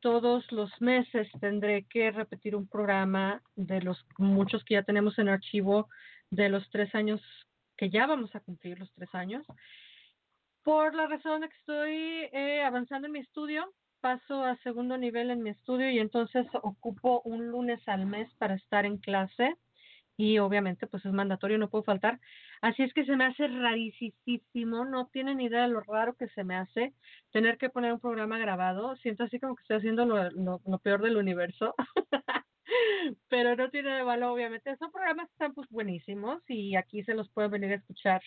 [SPEAKER 2] todos los meses tendré que repetir un programa de los muchos que ya tenemos en archivo de los tres años que ya vamos a cumplir los tres años. Por la razón de que estoy eh, avanzando en mi estudio, paso a segundo nivel en mi estudio y entonces ocupo un lunes al mes para estar en clase y obviamente pues es mandatorio, no puedo faltar. Así es que se me hace rarísimo, no tienen idea de lo raro que se me hace tener que poner un programa grabado. Siento así como que estoy haciendo lo, lo, lo peor del universo. (laughs) Pero no tiene de malo, obviamente. Son programas que están pues buenísimos y aquí se los pueden venir a escuchar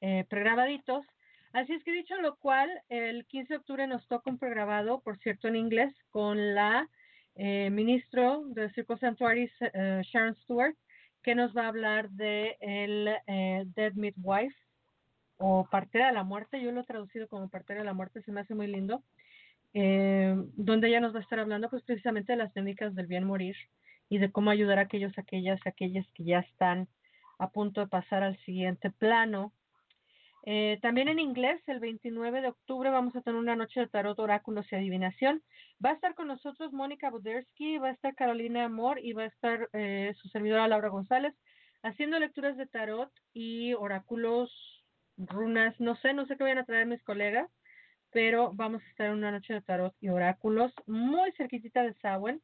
[SPEAKER 2] eh, pregrabaditos. Así es que dicho lo cual, el 15 de octubre nos toca un programa, por cierto, en inglés, con la eh, ministro de Circo Sanctuaries, eh, Sharon Stewart, que nos va a hablar de el eh, Dead Midwife o Partera de la Muerte. Yo lo he traducido como Partera de la Muerte, se me hace muy lindo. Eh, donde ella nos va a estar hablando pues precisamente de las técnicas del bien morir y de cómo ayudar a aquellos, aquellas, aquellas que ya están a punto de pasar al siguiente plano eh, también en inglés, el 29 de octubre vamos a tener una noche de tarot, oráculos y adivinación. Va a estar con nosotros Mónica Budersky, va a estar Carolina Amor y va a estar eh, su servidora Laura González haciendo lecturas de tarot y oráculos, runas, no sé, no sé qué vayan a traer mis colegas, pero vamos a estar en una noche de tarot y oráculos muy cerquitita de Samhain.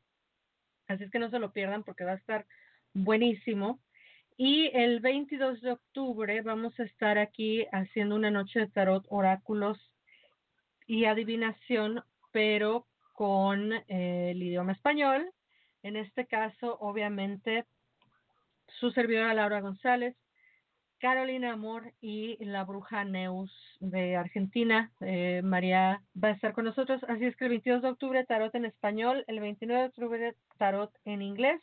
[SPEAKER 2] Así es que no se lo pierdan porque va a estar buenísimo. Y el 22 de octubre vamos a estar aquí haciendo una noche de tarot, oráculos y adivinación, pero con eh, el idioma español. En este caso, obviamente, su servidora Laura González, Carolina Amor y la bruja Neus de Argentina. Eh, María va a estar con nosotros. Así es que el 22 de octubre tarot en español, el 29 de octubre tarot en inglés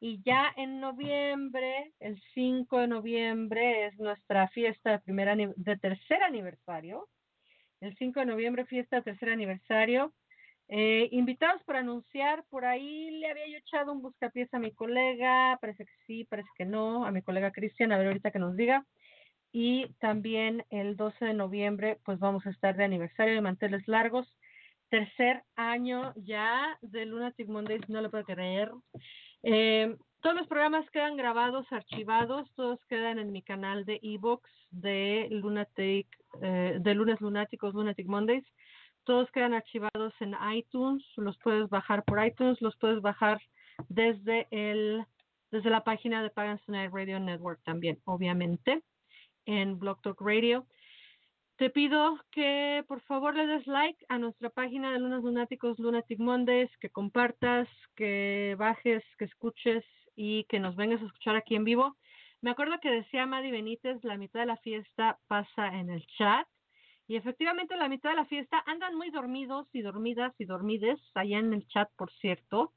[SPEAKER 2] y ya en noviembre, el 5 de noviembre es nuestra fiesta de, primer de tercer aniversario. El 5 de noviembre, fiesta de tercer aniversario. Eh, invitados por anunciar, por ahí le había yo echado un buscapiés a mi colega, parece que sí, parece que no, a mi colega Cristian, a ver ahorita que nos diga. Y también el 12 de noviembre, pues vamos a estar de aniversario de manteles largos. Tercer año ya de Lunatic Mondays, no lo puedo creer. Eh, todos los programas quedan grabados, archivados, todos quedan en mi canal de ebooks de Lunatic, eh, de lunes lunáticos, Lunatic Mondays. Todos quedan archivados en iTunes, los puedes bajar por iTunes, los puedes bajar desde el desde la página de Pagans Tonight Radio Network también, obviamente, en Blog Talk Radio. Te pido que por favor le des like a nuestra página de Lunas Lunáticos, Lunatic Mondays, que compartas, que bajes, que escuches y que nos vengas a escuchar aquí en vivo. Me acuerdo que decía Madi Benítez, la mitad de la fiesta pasa en el chat. Y efectivamente la mitad de la fiesta andan muy dormidos y dormidas y dormides allá en el chat, por cierto.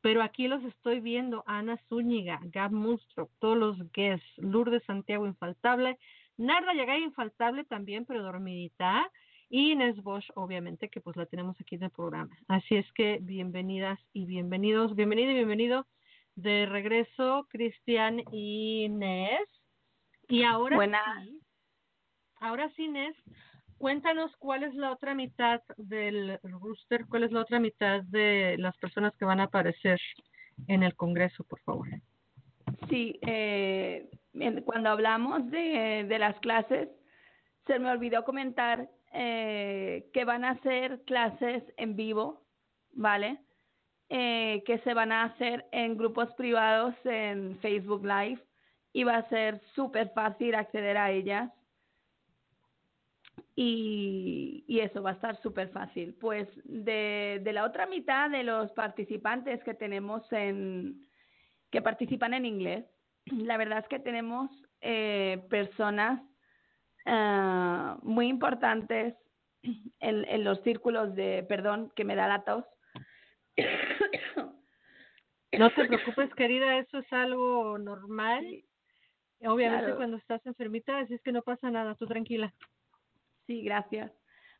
[SPEAKER 2] Pero aquí los estoy viendo, Ana Zúñiga, Gab Monstro, todos los guests, Lourdes Santiago Infaltable, Narda llega infaltable también, pero dormidita. Y Inés Bosch, obviamente, que pues la tenemos aquí en el programa. Así es que bienvenidas y bienvenidos, bienvenido y bienvenido de regreso, Cristian y Inés. Y ahora sí, ahora sí, Inés, cuéntanos cuál es la otra mitad del rooster, cuál es la otra mitad de las personas que van a aparecer en el Congreso, por favor.
[SPEAKER 3] Sí, eh, cuando hablamos de, de, las clases, se me olvidó comentar eh, que van a ser clases en vivo, ¿vale? Eh, que se van a hacer en grupos privados en Facebook Live y va a ser súper fácil acceder a ellas. Y, y, eso va a estar súper fácil. Pues de, de la otra mitad de los participantes que tenemos en, que participan en inglés. La verdad es que tenemos eh, personas uh, muy importantes en, en, los círculos de, perdón, que me da la tos.
[SPEAKER 2] No te preocupes, querida, eso es algo normal. Obviamente
[SPEAKER 3] claro.
[SPEAKER 2] cuando estás enfermita, así es que no pasa nada, tú tranquila.
[SPEAKER 3] Sí, gracias.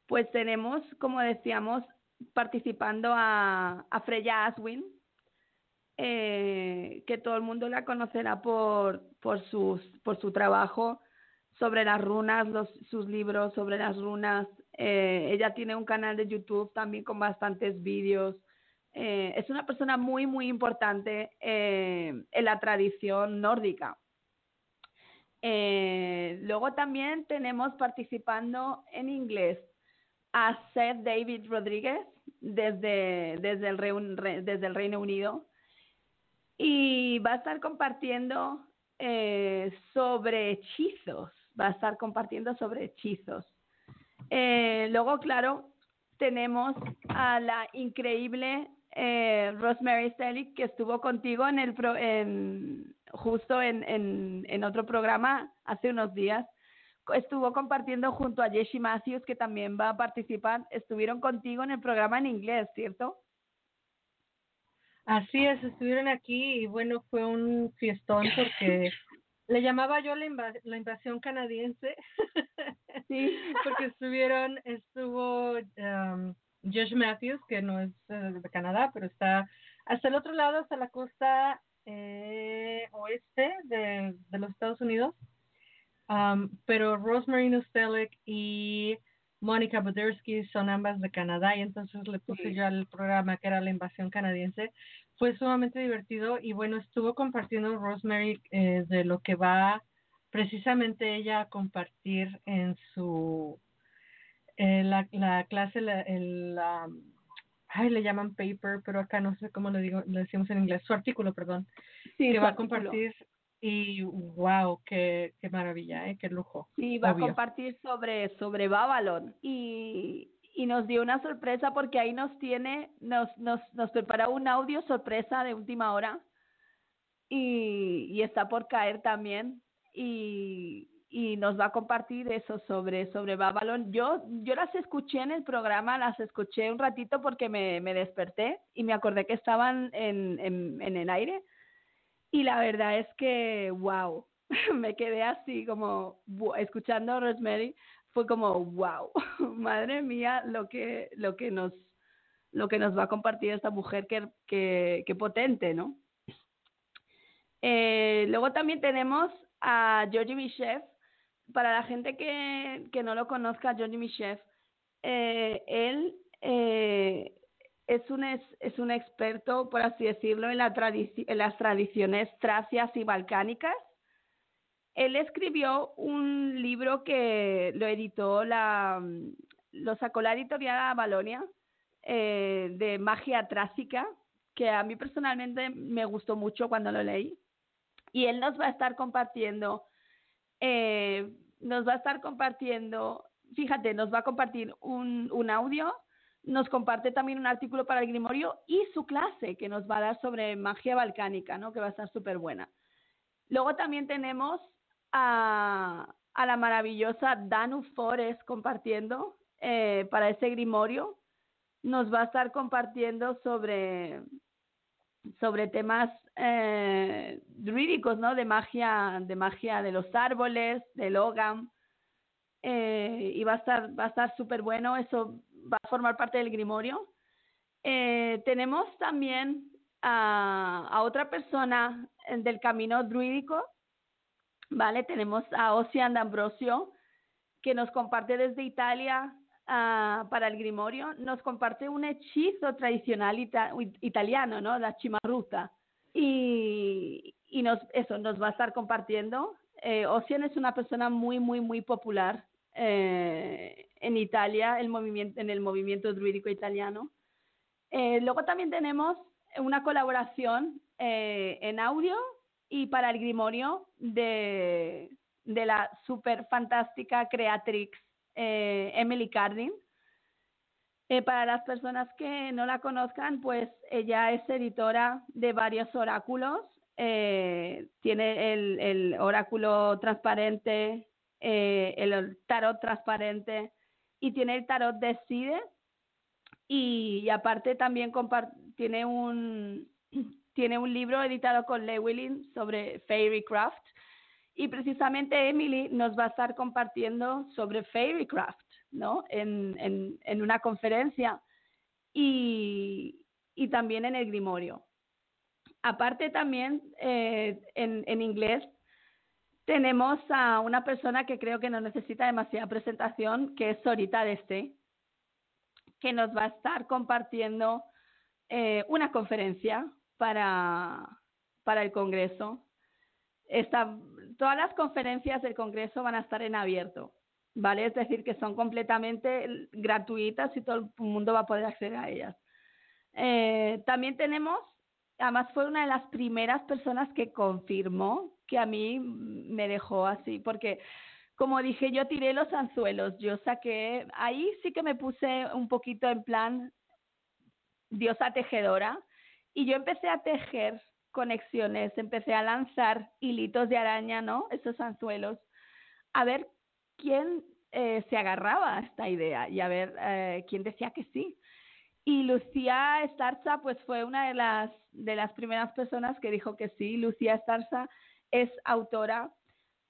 [SPEAKER 3] Pues tenemos, como decíamos, participando a, a Freya Aswin, eh, que todo el mundo la conocerá por, por, sus, por su trabajo sobre las runas, los, sus libros sobre las runas. Eh, ella tiene un canal de YouTube también con bastantes vídeos. Eh, es una persona muy, muy importante eh, en la tradición nórdica. Luego también tenemos participando en inglés a Seth David Rodríguez desde, desde, el, Re desde el Reino Unido y va a estar compartiendo eh, sobre hechizos, va a estar compartiendo sobre hechizos. Eh, luego, claro, tenemos a la increíble eh, Rosemary Selig que estuvo contigo en el pro, en, justo en, en, en otro programa hace unos días estuvo compartiendo junto a Jessie Matthews, que también va a participar. Estuvieron contigo en el programa en inglés, ¿cierto?
[SPEAKER 2] Así es, estuvieron aquí y bueno, fue un fiestón porque le llamaba yo la, inva- la invasión canadiense. (laughs)
[SPEAKER 3] Sí.
[SPEAKER 2] porque estuvieron, estuvo um, Josh Matthews, que no es eh, de Canadá, pero está hasta el otro lado, hasta la costa eh, oeste de, de los Estados Unidos. Um, pero Rosemary Nostelek y Mónica Budersky son ambas de Canadá y entonces le puse
[SPEAKER 3] Sí.
[SPEAKER 2] yo al programa que era la invasión canadiense. Fue sumamente divertido y bueno, estuvo compartiendo Rosemary eh, de lo que va precisamente ella a compartir en su eh, la, la clase, la, el, la- ay, le llaman paper, pero acá no sé cómo le digo, le decimos en inglés, su artículo, perdón,
[SPEAKER 3] Sí,
[SPEAKER 2] que va a compartir y wow, qué, qué maravilla, ¿eh? qué lujo.
[SPEAKER 3] Sí, va
[SPEAKER 2] obvio.
[SPEAKER 3] a compartir sobre, sobre Babylon y, y nos dio una sorpresa porque ahí nos tiene, nos, nos, nos prepara un audio sorpresa de última hora y, y está por caer también y, y nos va a compartir eso sobre, sobre Babylon. Yo, yo las escuché en el programa, las escuché un ratito porque me, me desperté y me acordé que estaban en, en, en el aire y la verdad es que, wow, (laughs) me quedé así como escuchando Rosemary, fue como, wow, (laughs) madre mía, lo que, lo que nos lo que nos va a compartir esta mujer, que, que, que potente, ¿no? Eh, luego también tenemos a Georgie Michef. Para la gente que, que no lo conozca, Georgie Michef, eh, él eh, es, un, es, es un experto, por así decirlo, en, la tradici- en las tradiciones tracias y balcánicas. Él escribió un libro que lo editó la, lo sacó la editorial Valonia eh, de magia trácica, que a mí personalmente me gustó mucho cuando lo leí. Y él nos va a estar compartiendo, eh, nos va a estar compartiendo, fíjate, nos va a compartir un, un audio, nos comparte también un artículo para el Grimorio y su clase que nos va a dar sobre magia balcánica, ¿no? Que va a estar súper buena. Luego también tenemos a, a la maravillosa Danu Forest compartiendo eh, para ese Grimorio. Nos va a estar compartiendo sobre, sobre temas eh, druídicos, ¿no? De magia, de magia de los árboles, del Ogam. Eh, y va a estar, va a estar súper bueno, eso va a formar parte del Grimorio. Eh, tenemos también a, a otra persona eh, del camino druídico, ¿vale? Tenemos a Ocean D'Ambrosio, que nos comparte desde Italia ah, para el Grimorio, nos comparte un hechizo tradicional ita- italiano, ¿no? La chimarruta. Y, y nos, eso nos va a estar compartiendo. Eh, Ocean es una persona muy, muy, muy popular eh, en Italia, el movimiento, en el movimiento druídico italiano. Eh, luego también tenemos una colaboración eh, en audio y para el Grimorio de, de la super fantástica creatrix eh, Emily Cardin. Eh, para las personas que no la conozcan, pues ella es editora de varios oráculos. eh, tiene el, el oráculo transparente, eh, el tarot transparente y tiene el tarot Decide. Y, y aparte también tiene un, tiene un libro editado con Lewilin sobre Fairycraft. Y precisamente Emily nos va a estar compartiendo sobre Fairycraft, ¿no? En, en, en una conferencia y, y también en el Grimorio. Aparte también eh, en, en inglés tenemos a una persona que creo que no necesita demasiada presentación, que es Sorita Deste, que nos va a estar compartiendo eh, una conferencia para, para el Congreso. Esta, todas las conferencias del Congreso van a estar en abierto, ¿vale? Es decir, que son completamente gratuitas y todo el mundo va a poder acceder a ellas. Eh, también tenemos, además fue una de las primeras personas que confirmó que a mí me dejó así, porque como dije, yo tiré los anzuelos, yo saqué, ahí sí que me puse un poquito en plan diosa tejedora y yo empecé a tejer conexiones, empecé a lanzar hilitos de araña, ¿no? Esos anzuelos, a ver quién eh, se agarraba a esta idea y a ver eh, quién decía que sí. Y Lucía Estarza, pues fue una de las, de las primeras personas que dijo que sí. Lucía Estarza es autora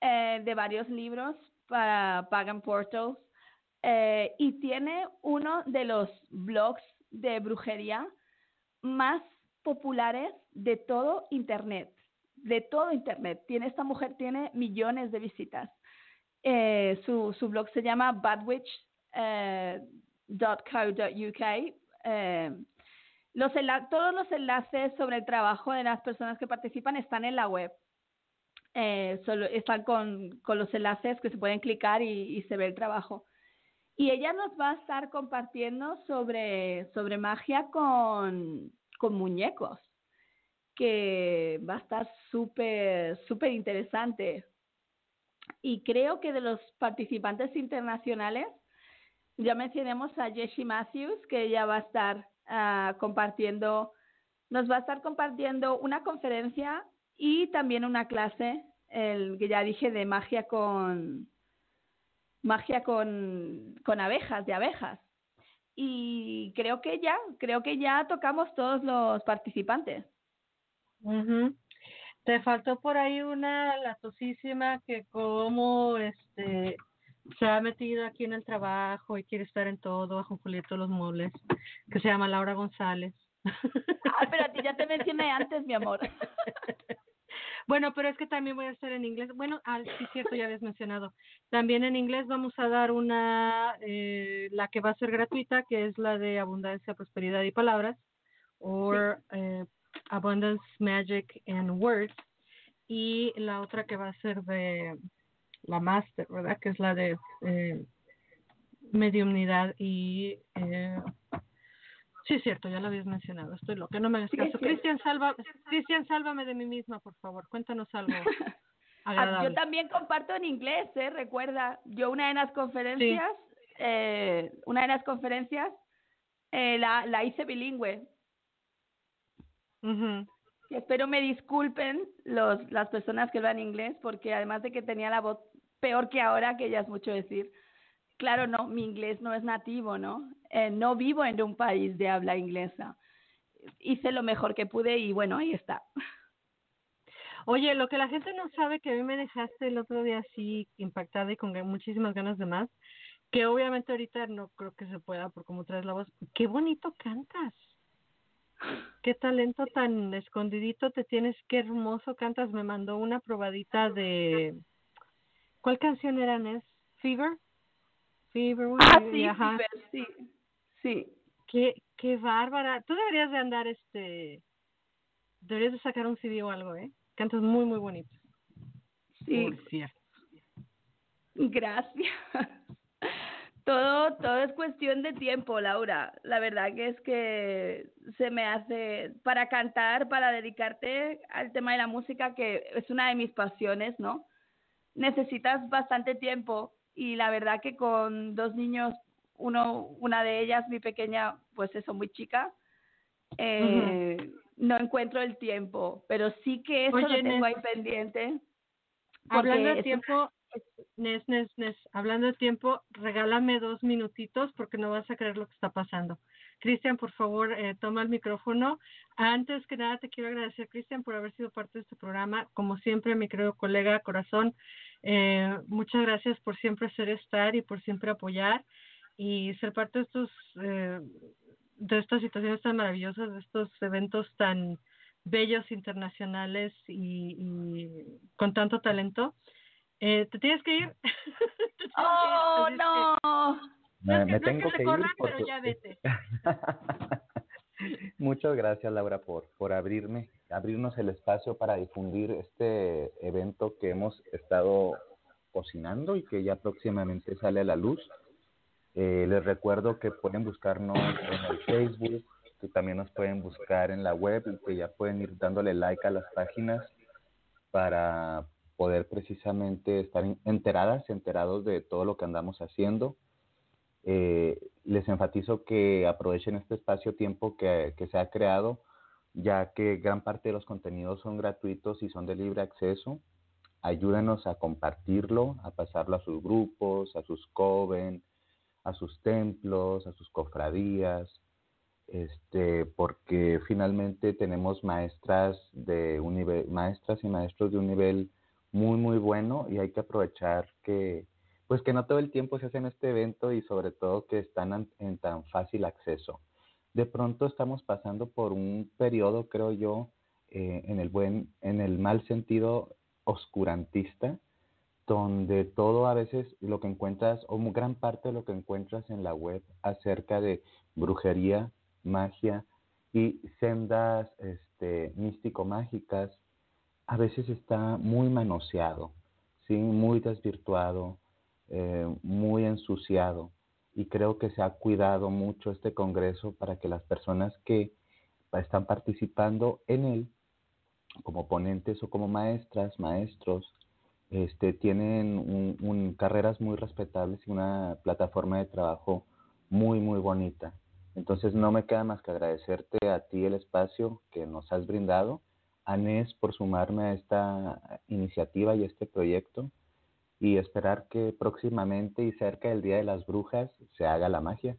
[SPEAKER 3] eh, de varios libros para Pagan Portals eh, y tiene uno de los blogs de brujería más populares de todo Internet. De todo Internet. Tiene, esta mujer tiene millones de visitas. Eh, su, su blog se llama badwitch.co.uk eh, los todos los enlaces sobre el trabajo de las personas que participan están en la web. Eh, solo están con, con, los enlaces que se pueden clicar y, se ve el trabajo. Y ella nos va a estar compartiendo sobre, sobre magia con, con muñecos, que va a estar súper, súper interesante. Y creo que de los participantes internacionales, ya mencionemos a Jessie Matthews, que ella va a estar uh, compartiendo, nos va a estar compartiendo una conferencia y también una clase, el que ya dije, de magia con magia con, con abejas, de abejas. Y creo que ya, creo que ya tocamos todos los participantes.
[SPEAKER 2] Te faltó por ahí una latosísima que como este se ha metido aquí en el trabajo y quiere estar en todo, bajo Julieta los muebles, que se llama Laura González.
[SPEAKER 3] Ah, pero a ti ya te mencioné antes, mi amor. (laughs)
[SPEAKER 2] Bueno, pero es que también voy a estar en inglés. Bueno, ah, sí, cierto, ya habías mencionado. También en inglés vamos a dar una, eh, la que va a ser gratuita, que es la de Abundancia, Prosperidad y Palabras, o eh, Abundance, Magic and Words. Y la otra que va a ser de la máster, ¿verdad? Que es la de eh, mediumnidad y... Sí, es cierto, ya lo habías mencionado, estoy loca, no me hagas caso. Cristian, salva, Cristian, sálvame de mí misma, por favor, cuéntanos algo. (laughs)
[SPEAKER 3] Ah, yo también comparto en inglés, ¿eh? Recuerda, yo una de las conferencias, eh, una de las conferencias eh, la, la hice bilingüe. mhm espero me disculpen los, las personas que hablan inglés, porque además de que tenía la voz peor que ahora, que ya es mucho decir. Claro, no, mi inglés no es nativo, ¿no? Eh, no vivo en un país de habla inglesa. Hice lo mejor que pude y bueno, ahí está.
[SPEAKER 2] Oye, lo que la gente no sabe que a mí me dejaste el otro día así impactada y con muchísimas ganas de más, que obviamente ahorita no creo que se pueda por cómo traes la voz. Qué bonito cantas. Qué talento tan escondidito te tienes, qué hermoso cantas. Me mandó una probadita de ¿Cuál canción eran? ¿Es Fever?
[SPEAKER 3] Fever. Ah, sí, Fever, sí. Sí.
[SPEAKER 2] Qué, qué bárbara. Tú deberías de andar, este, deberías de sacar un CD o algo, ¿eh? Cantas muy, muy bonito.
[SPEAKER 3] Sí. Por cierto. Gracias. Todo, todo es cuestión de tiempo, Laura. La verdad que es que se me hace para cantar, para dedicarte al tema de la música, que es una de mis pasiones, ¿no? necesitas bastante tiempo y la verdad que con dos niños, uno, una de ellas, mi pequeña, pues eso, muy chica, eh, no encuentro el tiempo, pero sí que eso lo tengo ahí pendiente.
[SPEAKER 2] Hablando de tiempo, Nes, Nes, Nes, hablando de tiempo, regálame dos minutitos porque no vas a creer lo que está pasando. Cristian, por favor, eh, toma el micrófono. Antes que nada, te quiero agradecer, Cristian, por haber sido parte de este programa. Como siempre, mi querido colega Corazón, eh, muchas gracias por siempre ser estar y por siempre apoyar y ser parte de estos, eh, de estas situaciones tan maravillosas, de estos eventos tan bellos internacionales y, y con tanto talento. Eh, ¿Te tienes que ir? (laughs)
[SPEAKER 3] ¡Oh, no!
[SPEAKER 4] Me, tengo que, ir. Pero ya vete. (laughs) Muchas gracias, Laura, por, por abrirme, abrirnos el espacio para difundir este evento que hemos estado cocinando y que ya próximamente sale a la luz. Eh, les recuerdo que pueden buscarnos en el Facebook, que también nos pueden buscar en la web y que ya pueden ir dándole like a las páginas para poder precisamente estar enteradas, enterados de todo lo que andamos haciendo. Eh, les enfatizo que aprovechen este espacio-tiempo que, que se ha creado, ya que gran parte de los contenidos son gratuitos y son de libre acceso. ayúdenos a compartirlo, a pasarlo a sus grupos, a sus coven, a sus templos, a sus cofradías, este, porque finalmente tenemos maestras de un maestras y maestros de un nivel muy muy bueno y hay que aprovechar que pues que no todo el tiempo se hacen este evento y sobre todo que están en, tan fácil acceso. De pronto estamos pasando por un periodo, creo yo, eh, en el buen, en el mal sentido oscurantista, donde todo a veces lo que encuentras, o gran parte de lo que encuentras en la web acerca de brujería, magia y sendas este, místico-mágicas, a veces está muy manoseado, ¿sí? muy desvirtuado, eh, muy ensuciado. Y creo que se ha cuidado mucho este Congreso para que las personas que están participando en él, como ponentes o como maestras, maestros, este, tienen un, carreras muy respetables y una plataforma de trabajo muy, muy bonita. Entonces no me queda más que agradecerte a ti el espacio que nos has brindado, a por sumarme a esta iniciativa y este proyecto y esperar que próximamente y cerca del Día de las Brujas se haga la magia.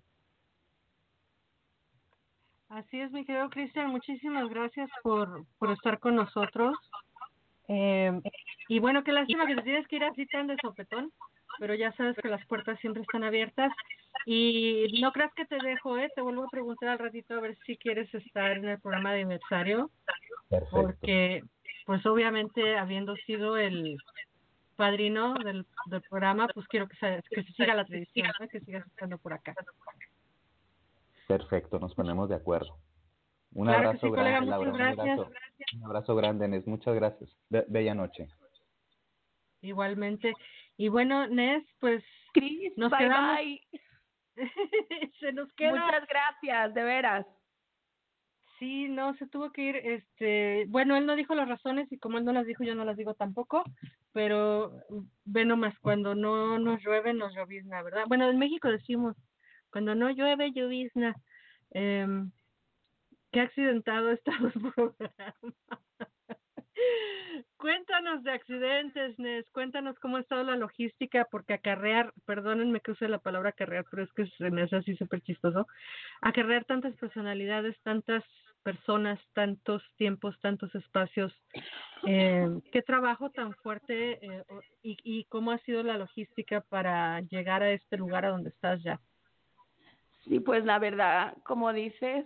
[SPEAKER 2] Así es, mi querido Cristian, muchísimas gracias por, por estar con nosotros. Eh, y bueno, qué lástima que te tienes que ir así tan de sopetón, pero ya sabes que las puertas siempre están abiertas. Y no creas que te dejo, ¿eh? Te vuelvo a preguntar al ratito a ver si quieres estar en el programa de aniversario. Porque, pues obviamente, habiendo sido el padrino del, del programa, pues quiero que se, que se siga la tradición, que sigas estando por acá.
[SPEAKER 4] Perfecto, nos ponemos de acuerdo. Un abrazo grande, Laura. Un abrazo, un abrazo grande, Nes. Muchas gracias. bella noche.
[SPEAKER 2] Igualmente. Y bueno, Nes, pues
[SPEAKER 3] Cris,
[SPEAKER 2] nos
[SPEAKER 3] bye,
[SPEAKER 2] quedamos.
[SPEAKER 3] bye. (laughs)
[SPEAKER 2] se nos queda.
[SPEAKER 3] Muchas gracias, de veras.
[SPEAKER 2] Sí, no, se tuvo que ir, este, bueno, él no dijo las razones y como él no las dijo, yo no las digo tampoco, pero ve nomás, cuando no nos llueve, nos llovizna, ¿verdad? Bueno, en México decimos, cuando no llueve, llovizna. Eh, qué accidentado (laughs) está el programa. Cuéntanos de accidentes, Nes. Cuéntanos cómo ha estado la logística, porque acarrear, perdónenme que use la palabra acarrear, pero es que se me hace así súper chistoso. Acarrear tantas personalidades, tantas personas, tantos tiempos, tantos espacios. Eh, ¿Qué trabajo tan fuerte eh, y, y cómo ha sido la logística para llegar a este lugar a donde estás ya?
[SPEAKER 3] Sí, pues la verdad, como dices,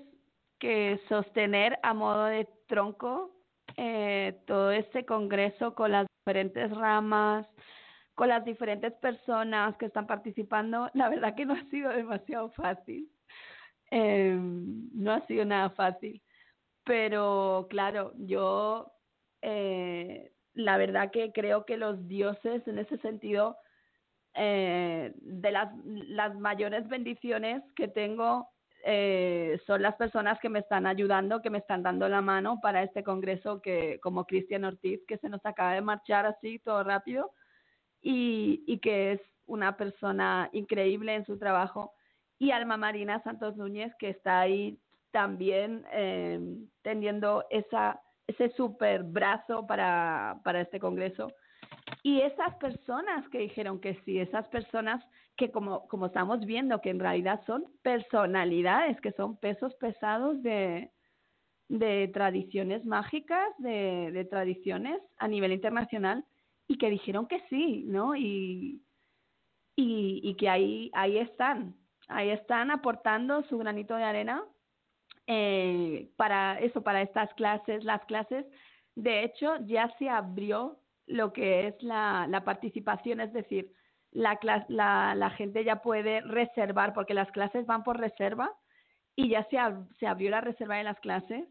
[SPEAKER 3] que sostener a modo de tronco eh, todo este congreso con las diferentes ramas, con las diferentes personas que están participando, la verdad que no ha sido demasiado fácil. Eh, no ha sido nada fácil. Pero claro, yo eh, la verdad que creo que los dioses en ese sentido, eh, de las, las mayores bendiciones que tengo eh, son las personas que me están ayudando, que me están dando la mano para este congreso que como Cristian Ortiz, que se nos acaba de marchar así todo rápido y, y que es una persona increíble en su trabajo, y Alma Marina Santos Núñez, que está ahí también eh, teniendo esa, ese super brazo para, para este congreso. Y esas personas que dijeron que sí, esas personas que como, como estamos viendo, que en realidad son personalidades, que son pesos pesados de, de tradiciones mágicas, de, de tradiciones a nivel internacional, y que dijeron que sí, ¿no? Y, y, y que ahí, ahí están, ahí están aportando su granito de arena eh, para eso, para estas clases, las clases. De hecho, ya se abrió lo que es la, la participación, es decir, la, la, la gente ya puede reservar, porque las clases van por reserva y ya se, se abrió la reserva de las clases.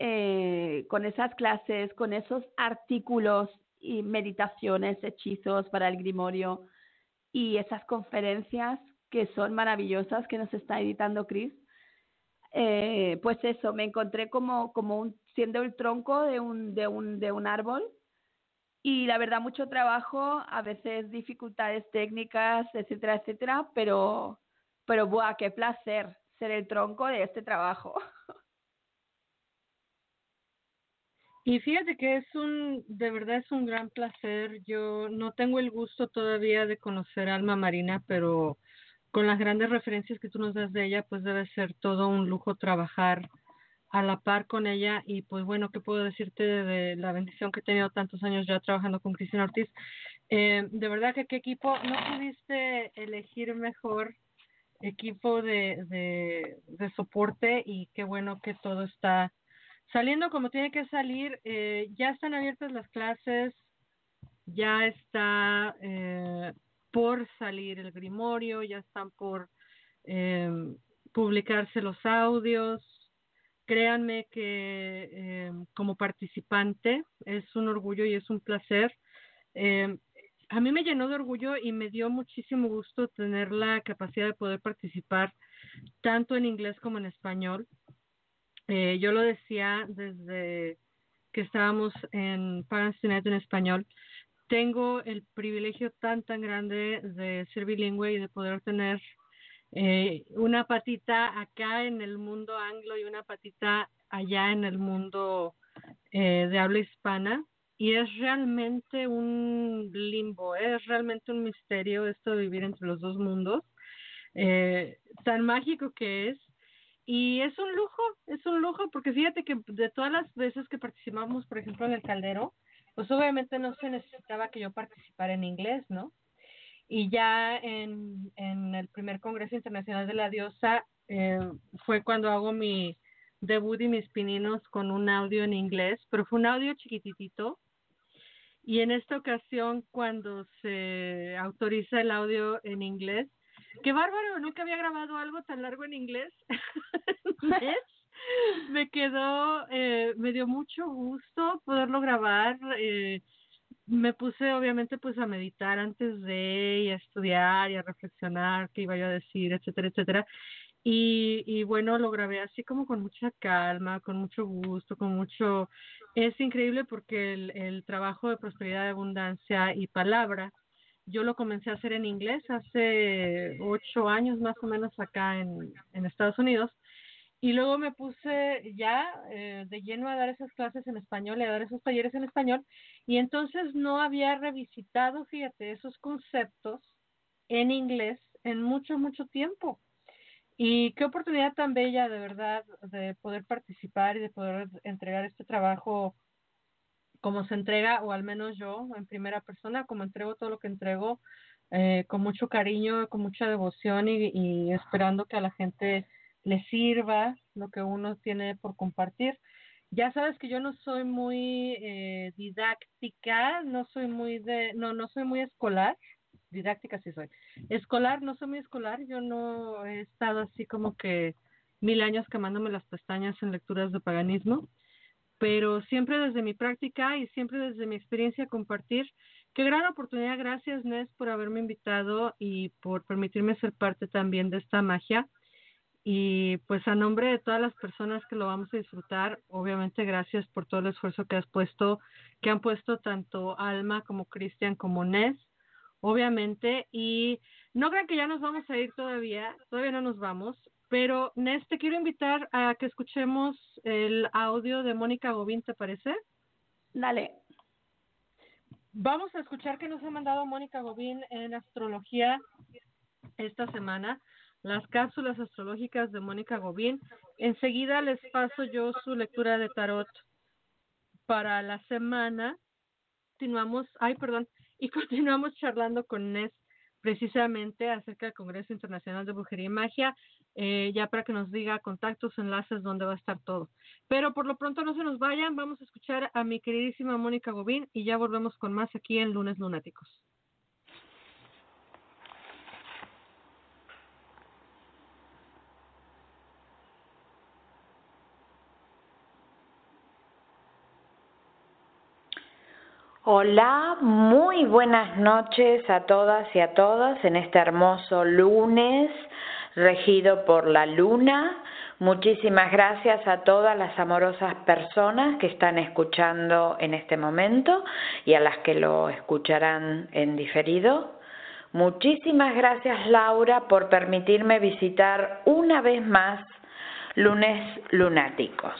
[SPEAKER 3] Eh, con esas clases, con esos artículos y meditaciones, hechizos para el grimorio y esas conferencias que son maravillosas que nos está editando Chris, eh, pues eso, me encontré como, como siendo el tronco de un, de un, de un árbol y la verdad mucho trabajo, a veces dificultades técnicas, etcétera, etcétera, pero, pero buah, qué placer ser el tronco de este trabajo. (laughs)
[SPEAKER 2] Y fíjate que es un, de verdad es un gran placer. Yo no tengo el gusto todavía de conocer a Alma Marina, pero con las grandes referencias que tú nos das de ella, pues debe ser todo un lujo trabajar a la par con ella. Y pues bueno, ¿qué puedo decirte de la bendición que he tenido tantos años ya trabajando con Cristina Ortiz? Eh, de verdad que qué equipo, no pudiste elegir mejor equipo de, de, de soporte y qué bueno que todo está saliendo como tiene que salir. Eh, ya están abiertas las clases, ya está eh, por salir el grimorio, ya están por eh, publicarse los audios. Créanme que eh, como participante es un orgullo y es un placer. Eh, a mí me llenó de orgullo y me dio muchísimo gusto tener la capacidad de poder participar tanto en inglés como en español. Eh, yo lo decía desde que estábamos en Parents United en español. Tengo el privilegio tan, tan grande de ser bilingüe y de poder tener eh, una patita acá en el mundo anglo y una patita allá en el mundo eh, de habla hispana. Y es realmente un limbo, ¿eh? es realmente un misterio esto de vivir entre los dos mundos, eh, tan mágico que es. Y es un lujo, es un lujo, porque fíjate que de todas las veces que participamos, por ejemplo, en el caldero, pues obviamente no se necesitaba que yo participara en inglés, ¿no? Y ya en, en el primer Congreso Internacional de la Diosa eh, fue cuando hago mi debut y mis pininos con un audio en inglés, pero fue un audio chiquititito. Y en esta ocasión, cuando se autoriza el audio en inglés, qué bárbaro, nunca había grabado algo tan largo en inglés. (laughs) (laughs) Me quedó, eh, me dio mucho gusto poderlo grabar. Eh, me puse obviamente pues a meditar antes de y a estudiar y a reflexionar qué iba yo a decir, etcétera, etcétera. Y, y bueno, lo grabé así como con mucha calma, con mucho gusto, con mucho... Es increíble porque el, el trabajo de prosperidad, abundancia y palabra, yo lo comencé a hacer en inglés hace ocho años más o menos acá en, en Estados Unidos y luego me puse ya eh, de lleno a dar esas clases en español y a dar esos talleres en español y entonces no había revisitado, fíjate, esos conceptos en inglés en mucho, mucho tiempo. Y qué oportunidad tan bella, de verdad, de poder participar y de poder entregar este trabajo como se entrega, o al menos yo en primera persona, como entrego todo lo que entrego, eh, con mucho cariño, con mucha devoción y, y esperando que a la gente le sirva lo que uno tiene por compartir. Ya sabes que yo no soy muy eh, didáctica, no soy muy de, no, no soy muy escolar, didáctica sí soy. Escolar, no soy muy escolar, yo no he estado así como que mil años quemándome las pestañas en lecturas de paganismo, pero siempre desde mi práctica y siempre desde mi experiencia compartir. Qué gran oportunidad, gracias Nes por haberme invitado y por permitirme ser parte también de esta magia y pues a nombre de todas las personas que lo vamos a disfrutar, obviamente gracias por todo el esfuerzo que has puesto, que han puesto tanto Alma como Cristian como Nes, obviamente. Y no crean que ya nos vamos a ir todavía, todavía no nos vamos, pero Nes, te quiero invitar a que escuchemos el audio de Mónica Gobín, ¿te parece?
[SPEAKER 3] Dale.
[SPEAKER 2] Vamos a escuchar que nos ha mandado Mónica Gobín en astrología esta semana las cápsulas astrológicas de Mónica Gobín. Enseguida les paso yo su lectura de tarot para la semana. Continuamos, ay, perdón, y (laughs) continuamos charlando con Nes precisamente acerca del Congreso Internacional de Brujería y Magia, eh, ya para que nos diga contactos, enlaces, dónde va a estar todo. Pero por lo pronto no se nos vayan, vamos a escuchar a mi queridísima Mónica Gobín y ya volvemos con más aquí en Lunes Lunáticos.
[SPEAKER 6] Hola, muy buenas noches a todas y a todos en este hermoso lunes regido por la luna. Muchísimas gracias a todas las amorosas personas que están escuchando en este momento y a las que lo escucharán en diferido. Muchísimas gracias Laura por permitirme visitar una vez más lunes lunáticos.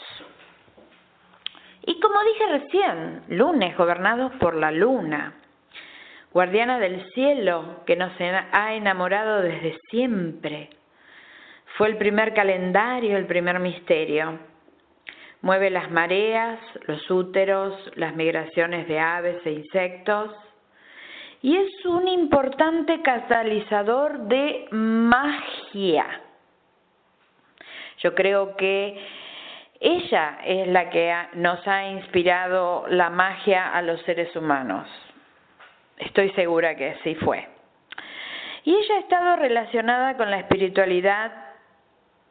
[SPEAKER 6] Y como dije recién, lunes gobernados por la luna, guardiana del cielo que nos ha enamorado desde siempre. Fue el primer calendario, el primer misterio. Mueve las mareas, los úteros, las migraciones de aves e insectos. Y es un importante catalizador de magia. Yo creo que ella es la que nos ha inspirado la magia a los seres humanos. Estoy segura que sí fue. Y ella ha estado relacionada con la espiritualidad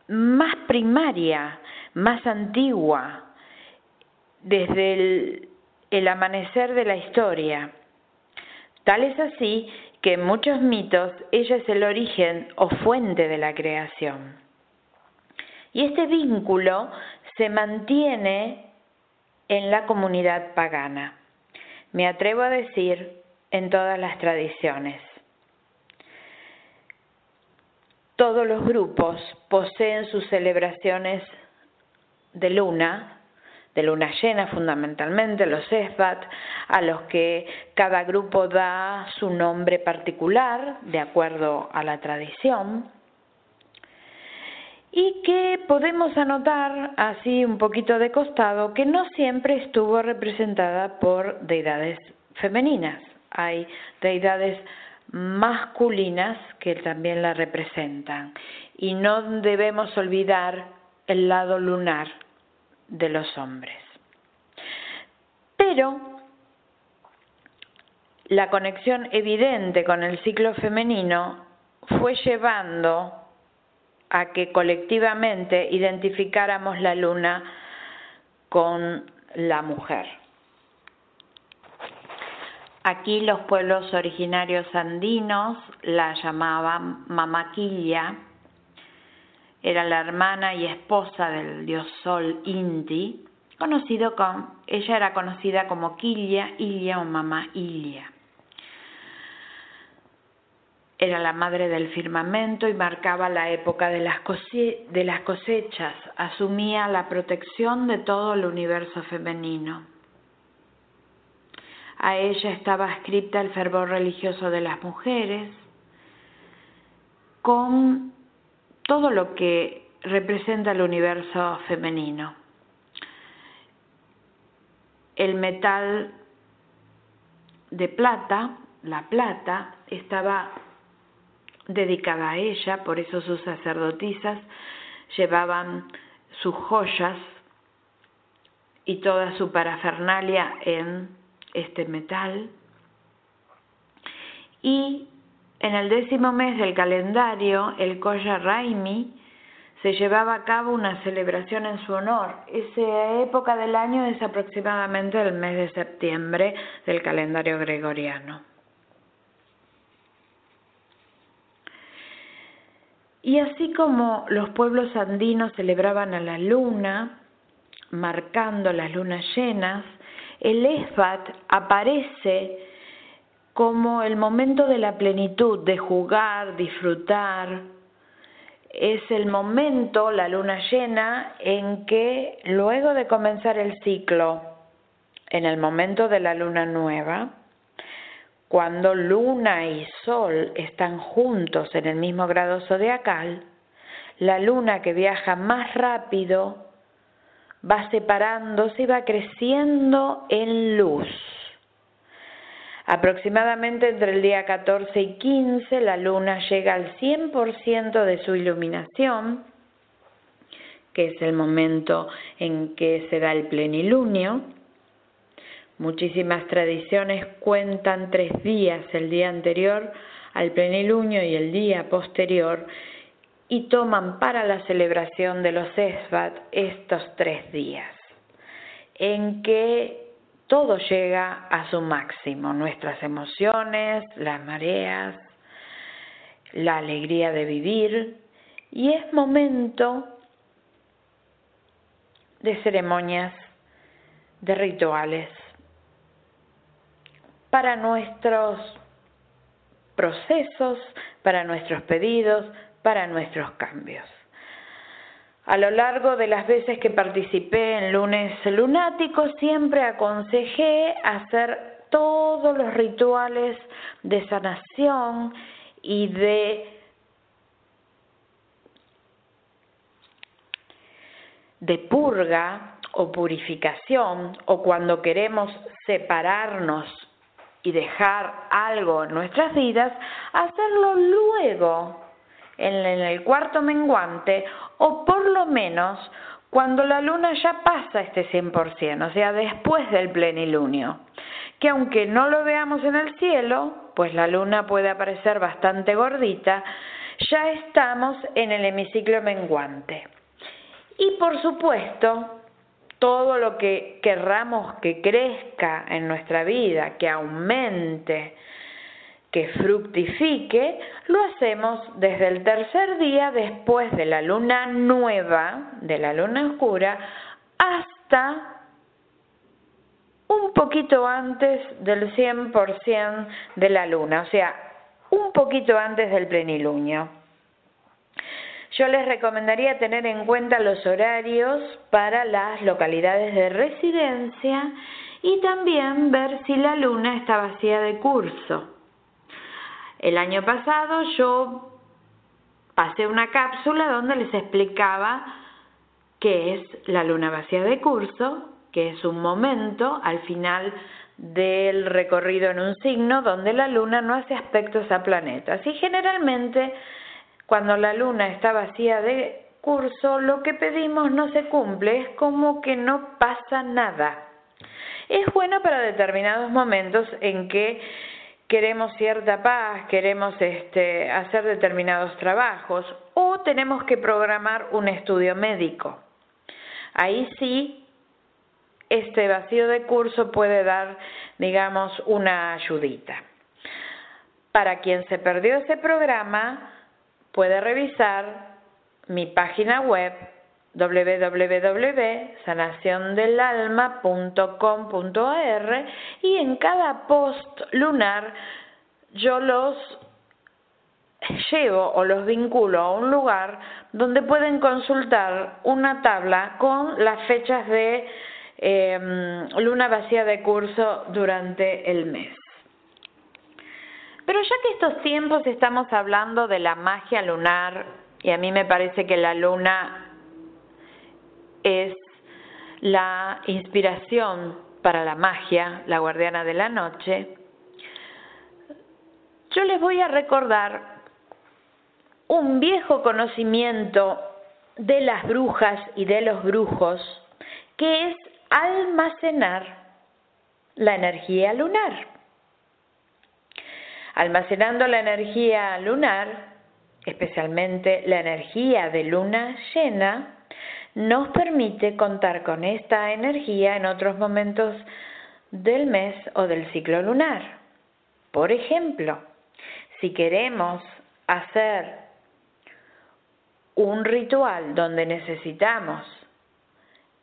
[SPEAKER 6] más primaria, más antigua, desde el amanecer de la historia. Tal es así que en muchos mitos ella es el origen o fuente de la creación. Y este vínculo se mantiene en la comunidad pagana. Me atrevo a decir en todas las tradiciones. Todos los grupos poseen sus celebraciones de luna, de luna llena fundamentalmente, los esbat, a los que cada grupo da su nombre particular de acuerdo a la tradición y que podemos anotar así un poquito de costado que no siempre estuvo representada por deidades femeninas. Hay deidades masculinas que también la representan y no debemos olvidar el lado lunar de los hombres. Pero la conexión evidente con el ciclo femenino fue llevando a que colectivamente identificáramos la luna con la mujer. Aquí los pueblos originarios andinos la llamaban Mamaquilla, era la hermana y esposa del dios Sol Inti, conocido con, ella era conocida como Quilla, Ilia o Mamá Ilia. Era la madre del firmamento y marcaba la época de las, cosechas, asumía la protección de todo el universo femenino. A ella estaba escrita el fervor religioso de las mujeres, con todo lo que representa el universo femenino. El metal de plata, la plata, estaba dedicada a ella, por eso sus sacerdotisas llevaban sus joyas y toda su parafernalia en este metal. Y en el décimo mes del calendario, el Koya Raimi, se llevaba a cabo una celebración en su honor. Esa época del año es aproximadamente el mes de septiembre del calendario gregoriano. Y así como los pueblos andinos celebraban a la luna, marcando las lunas llenas, el Esbat aparece como el momento de la plenitud, de jugar, disfrutar. Es el momento, la luna llena, en que luego de comenzar el ciclo, en el momento de la luna nueva, cuando luna y sol están juntos en el mismo grado zodiacal, la luna que viaja más rápido va separándose y va creciendo en luz. Aproximadamente entre el día 14 y 15 la luna llega al 100% de su iluminación, que es el momento en que se da el plenilunio, Muchísimas tradiciones cuentan tres días, el día anterior al plenilunio y el día posterior, y toman para la celebración de los Esbat estos tres días, en que todo llega a su máximo, nuestras emociones, las mareas, la alegría de vivir, y es momento de ceremonias, de rituales, para nuestros procesos, para nuestros pedidos, para nuestros cambios. A lo largo de las veces que participé en lunes lunáticos, siempre aconsejé hacer todos los rituales de sanación y de de purga o purificación o cuando queremos separarnos y dejar algo en nuestras vidas, hacerlo luego en el cuarto menguante o por lo menos cuando la luna ya pasa este 100%, o sea, después del plenilunio, que aunque no lo veamos en el cielo, pues la luna puede aparecer bastante gordita, ya estamos en el hemiciclo menguante. Y por supuesto, todo lo que querramos que crezca en nuestra vida, que aumente, que fructifique, lo hacemos desde el tercer día después de la luna nueva, de la luna oscura, hasta un poquito antes del 100% de la luna, o sea, un poquito antes del plenilunio. Yo les recomendaría tener en cuenta los horarios para las localidades de residencia y también ver si la luna está vacía de curso. El año pasado yo pasé una cápsula donde les explicaba qué es la luna vacía de curso, que es un momento al final del recorrido en un signo donde la luna no hace aspectos a planetas y generalmente cuando la luna está vacía de curso, lo que pedimos no se cumple, es como que no pasa nada. Es bueno para determinados momentos en que queremos cierta paz, queremos este, hacer determinados trabajos o tenemos que programar un estudio médico. Ahí sí, este vacío de curso puede dar, digamos, una ayudita. Para quien se perdió ese programa, puede revisar mi página web www.sanaciondelalma.com.ar y en cada post lunar yo los llevo o los vinculo a un lugar donde pueden consultar una tabla con las fechas de em, luna vacía de curso durante el mes. Pero ya que estos tiempos estamos hablando de la magia lunar, y a mí me parece que la luna es la inspiración para la magia, la guardiana de la noche, yo les voy a recordar un viejo conocimiento de las brujas y de los brujos, que es almacenar la energía lunar. Almacenando la energía lunar, especialmente la energía de luna llena, nos permite contar con esta energía en otros momentos del mes o del ciclo lunar. Por ejemplo, si queremos hacer un ritual donde necesitamos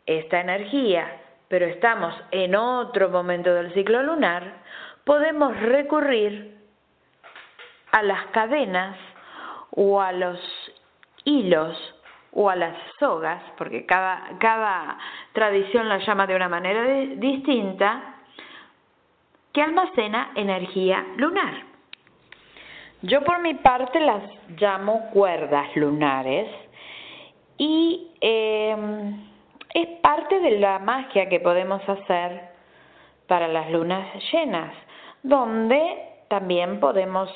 [SPEAKER 6] esta energía, pero estamos en otro momento del ciclo lunar, podemos recurrir a las cadenas o a los hilos o a las sogas, porque cada, cada tradición la llama de una manera distinta, que almacena energía lunar. Yo por mi parte las llamo cuerdas lunares y em, es parte de la magia que podemos hacer para las lunas llenas, donde también podemos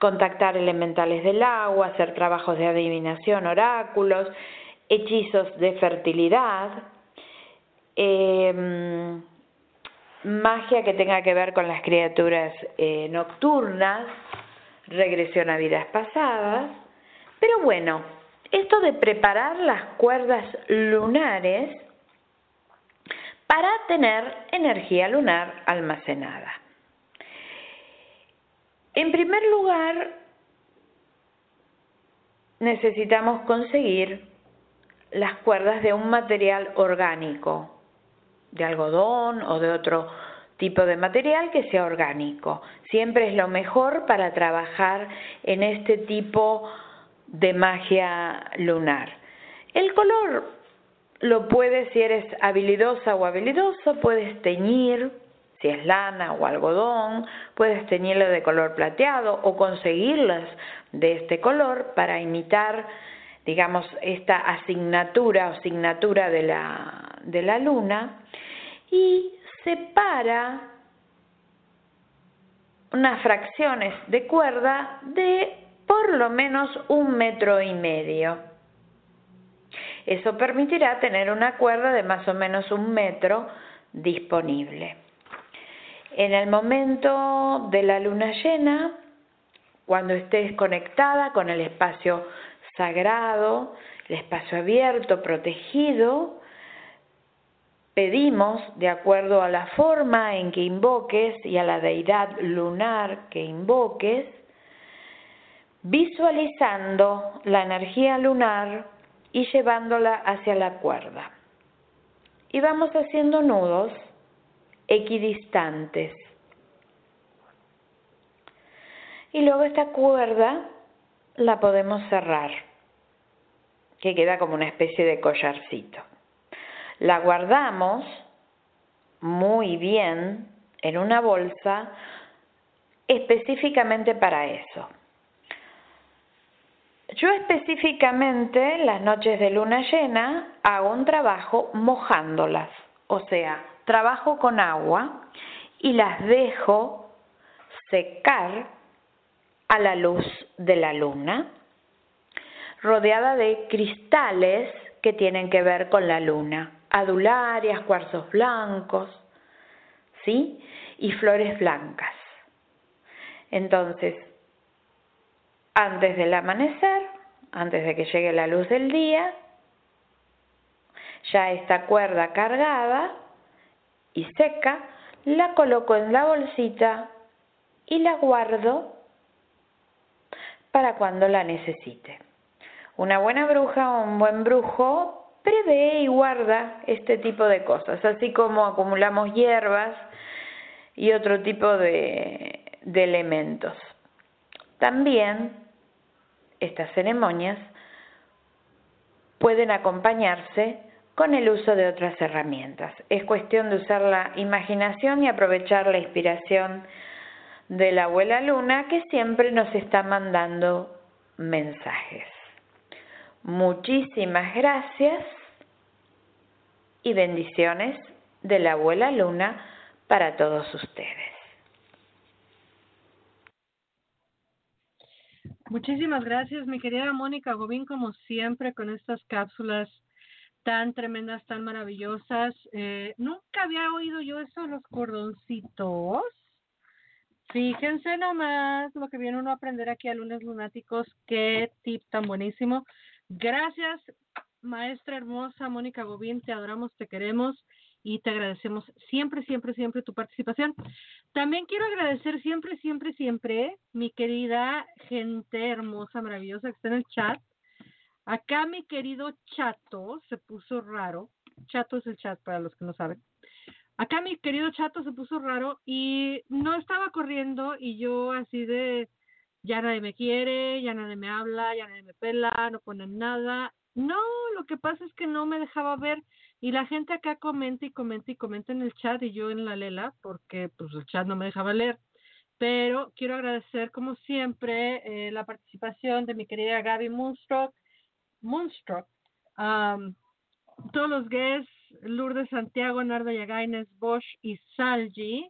[SPEAKER 6] contactar elementales del agua, hacer trabajos de adivinación, oráculos, hechizos de fertilidad, em, magia que tenga que ver con las criaturas eh, nocturnas, regresión a vidas pasadas. Pero bueno, esto de preparar las cuerdas lunares para tener energía lunar almacenada. En primer lugar, necesitamos conseguir las cuerdas de un material orgánico, de algodón o de otro tipo de material que sea orgánico. Siempre es lo mejor para trabajar en este tipo de magia lunar. El color lo puedes, si eres habilidosa o habilidoso, puedes teñir, si es lana o algodón, puedes teñirlo de color plateado o conseguirlas de este color para imitar, digamos, esta asignatura o asignatura de la, de la luna y separa unas fracciones de cuerda de por lo menos un metro y medio. Eso permitirá tener una cuerda de más o menos un metro disponible. En el momento de la luna llena, cuando estés conectada con el espacio sagrado, el espacio abierto, protegido, pedimos, de acuerdo a la forma en que invoques y a la deidad lunar que invoques, visualizando la energía lunar y llevándola hacia la cuerda. Y vamos haciendo nudos equidistantes. Y luego esta cuerda la podemos cerrar, que queda como una especie de collarcito. La guardamos muy bien en una bolsa específicamente para eso. Yo específicamente las noches de luna llena hago un trabajo mojándolas, o sea, trabajo con agua y las dejo secar a la luz de la luna, rodeada de cristales que tienen que ver con la luna, adularias, cuarzos blancos, ¿sí? Y flores blancas. Entonces, antes del amanecer, antes de que llegue la luz del día, ya esta cuerda cargada y seca, la coloco en la bolsita y la guardo para cuando la necesite. Una buena bruja o un buen brujo prevé y guarda este tipo de cosas, así como acumulamos hierbas y otro tipo de, de elementos. También estas ceremonias pueden acompañarse con el uso de otras herramientas. Es cuestión de usar la imaginación y aprovechar la inspiración de la abuela luna que siempre nos está mandando mensajes. Muchísimas gracias y bendiciones de la abuela luna para todos ustedes.
[SPEAKER 2] Muchísimas gracias, mi querida Mónica Gobín, como siempre, con estas cápsulas tan tremendas, tan maravillosas. Eh, nunca había oído yo eso los cordoncitos. Fíjense nomás lo que viene uno a aprender aquí a lunes lunáticos. Qué tip tan buenísimo. Gracias, maestra hermosa Mónica Gobín. Te adoramos, te queremos y te agradecemos siempre, siempre, siempre tu participación. También quiero agradecer siempre, siempre, siempre mi querida gente hermosa, maravillosa que está en el chat. Acá mi querido Chato se puso raro. Chato es el chat para los que no saben. Acá mi querido Chato se puso raro y no estaba corriendo y yo así de ya nadie me quiere, ya nadie me habla, ya nadie me pela, no ponen nada. No, lo que pasa es que no me dejaba ver y la gente acá comenta y comenta y comenta en el chat y yo en la lela porque pues el chat no me dejaba leer. Pero quiero agradecer como siempre eh, la participación de mi querida Gaby Moonstruck, Moonstruck todos los guests, Lourdes Santiago, Narda Yagaines, Bosch y Salgi.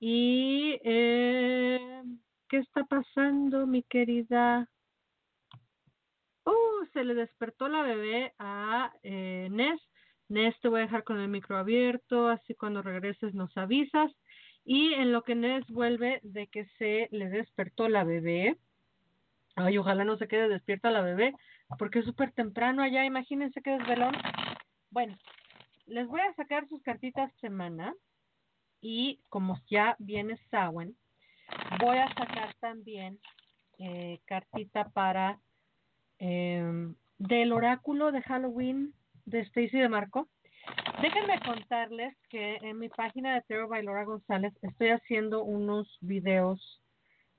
[SPEAKER 2] Y eh, ¿qué está pasando, mi querida? Uh, se le despertó la bebé a eh, Ness Nes te voy a dejar con el micro abierto, así cuando regreses nos avisas. Y en lo que Nes vuelve de que se le despertó la bebé, ay, ojalá no se quede despierta la bebé, porque es súper temprano allá, imagínense que desvelón. Bueno, les voy a sacar sus cartitas semana y como ya viene Sawen, voy a sacar también eh, cartita para eh, del oráculo de Halloween de Stacy de Marco. Déjenme contarles que en mi página de Tero Bailora González estoy haciendo unos videos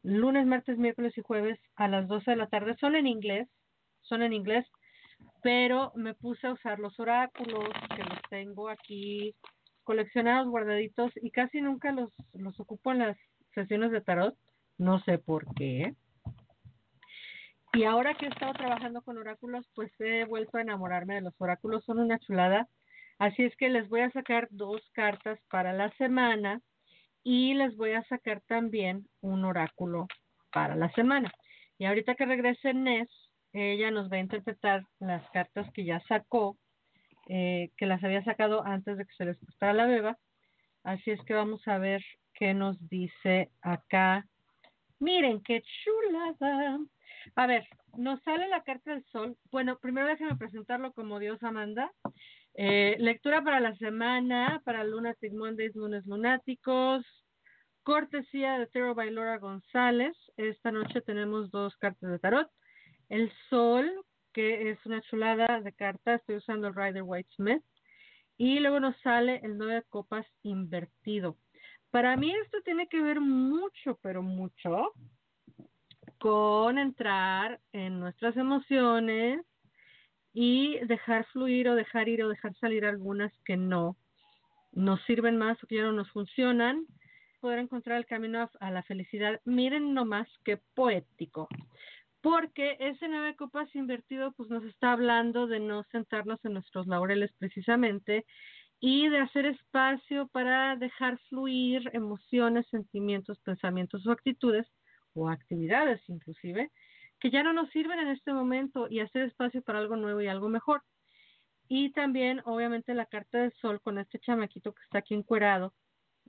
[SPEAKER 2] lunes, martes, miércoles y jueves a las 12 de la tarde. Son en inglés, son en inglés, pero me puse a usar los oráculos que los tengo aquí coleccionados, guardaditos y casi nunca los, los ocupo en las sesiones de tarot, no sé por qué. Y ahora que he estado trabajando con oráculos, pues he vuelto a enamorarme de los oráculos, son una chulada. Así es que les voy a sacar dos cartas para la semana y les voy a sacar también un oráculo para la semana. Y ahorita que regrese Ness, ella nos va a interpretar las cartas que ya sacó, eh, que las había sacado antes de que se les pusiera la beba. Así es que vamos a ver qué nos dice acá. Miren qué chulada. A ver, nos sale la carta del sol. Bueno, primero déjenme presentarlo como Dios Amanda. Eh, lectura para la semana, para Lunatic Mondays, lunes lunáticos. Cortesía de Tarot by Laura González. Esta noche tenemos dos cartas de tarot. El sol, que es una chulada de carta. Estoy usando el Rider White Smith. Y luego nos sale el nueve de copas invertido. Para mí esto tiene que ver mucho, pero mucho con entrar en nuestras emociones y dejar fluir o dejar ir o dejar salir algunas que no nos sirven más o que ya no nos funcionan, poder encontrar el camino a, la felicidad. Miren nomás qué poético. Porque ese nueve copas invertido pues nos está hablando de no sentarnos en nuestros laureles precisamente y de hacer espacio para dejar fluir emociones, sentimientos, pensamientos o actitudes o actividades inclusive, que ya no nos sirven en este momento y hacer espacio para algo nuevo y algo mejor. Y también, obviamente, la carta del sol con este chamaquito que está aquí encuerado,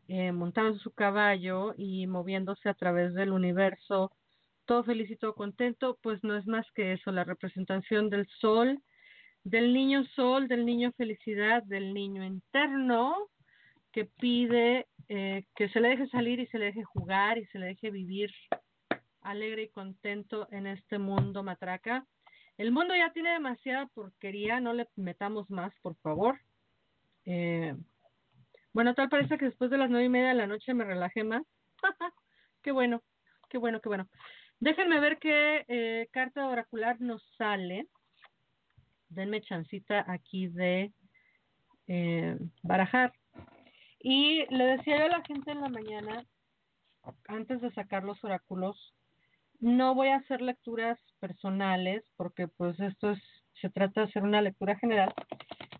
[SPEAKER 2] eh, montado en su caballo y moviéndose a través del universo, todo feliz y todo contento, pues no es más que eso, la representación del sol, del niño sol, del niño felicidad, del niño interno, que pide eh, que se le deje salir y se le deje jugar y se le deje vivir alegre y contento en este mundo matraca. El mundo ya tiene demasiada porquería, no le metamos más, por favor. Eh, bueno, tal parece que después de las nueve y media de la noche me relajé más. (laughs) qué bueno, qué bueno, qué bueno. Déjenme ver qué eh, carta oracular nos sale. Denme chancita aquí de eh, barajar. Y le decía yo a la gente en la mañana, antes de sacar los oráculos, no voy a hacer lecturas personales porque pues esto es, se trata de hacer una lectura general,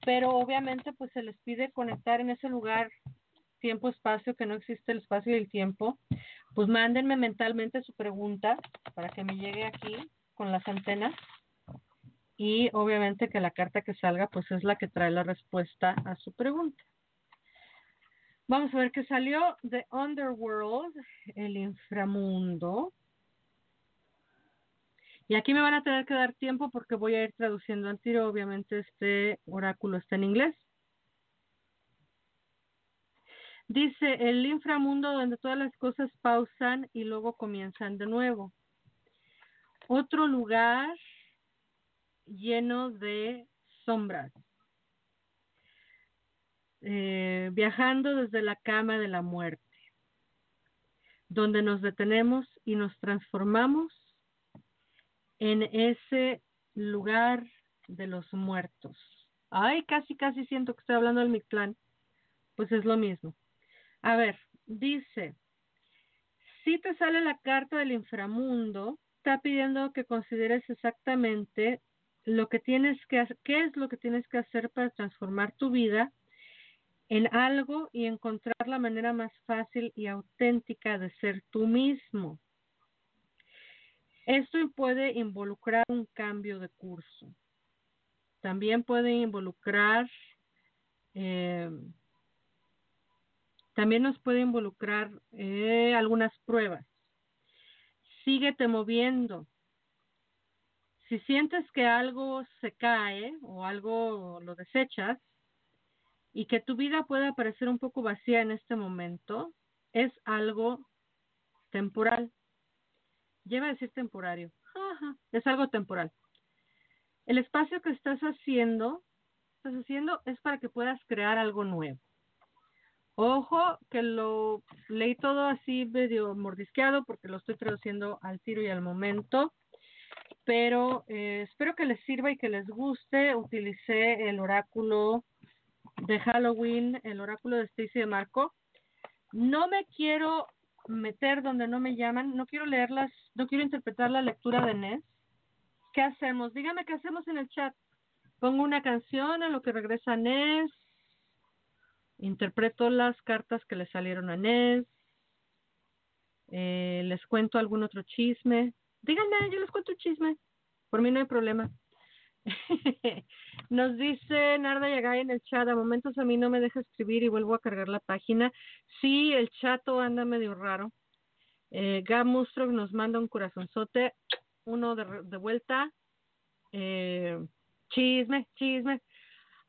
[SPEAKER 2] pero obviamente pues se les pide conectar en ese lugar tiempo-espacio, que no existe el espacio y el tiempo, pues mándenme mentalmente su pregunta para que me llegue aquí con las antenas y obviamente que la carta que salga pues es la que trae la respuesta a su pregunta. Vamos a ver qué salió de Underworld, el inframundo. Y aquí me van a tener que dar tiempo porque voy a ir traduciendo al tiro. Obviamente este oráculo está en inglés. Dice, el inframundo donde todas las cosas pausan y luego comienzan de nuevo. Otro lugar lleno de sombras. Eh, viajando desde la cama de la muerte, donde nos detenemos y nos transformamos en ese lugar de los muertos. Ay, casi, casi siento que estoy hablando del Mictlán. Pues es lo mismo. A ver, dice, si te sale la carta del inframundo, está pidiendo que consideres exactamente lo que tienes que hacer, qué es lo que tienes que hacer para transformar tu vida en algo y encontrar la manera más fácil y auténtica de ser tú mismo. Esto puede involucrar un cambio de curso. También puede involucrar, eh, también nos puede involucrar eh, algunas pruebas. Síguete moviendo. Si sientes que algo se cae o algo lo desechas y que tu vida puede parecer un poco vacía en este momento, es algo temporal lleva a decir temporario. es algo temporal. El espacio que estás haciendo, estás haciendo es para que puedas crear algo nuevo. Ojo, que lo leí todo así medio mordisqueado porque lo estoy traduciendo al tiro y al momento. pero eh, espero que les sirva y que les guste. Utilicé el oráculo de Halloween, el oráculo de Stacy de Marco. No me quiero meter donde no me llaman, no quiero leerlas, no quiero interpretar la lectura de Ness. ¿Qué hacemos? Dígame qué hacemos en el chat. Pongo una canción a lo que regresa Ness. Interpreto las cartas que le salieron a Ness. Eh, les cuento algún otro chisme. Díganme, yo les cuento un chisme. Por mí no hay problema. (laughs) Nos dice Narda Yagay en el chat, a momentos a mí no me deja escribir y vuelvo a cargar la página. Sí, el chato anda medio raro. Eh, Gab Mustrog nos manda un corazonzote, uno de, de vuelta. Eh, chisme, chisme.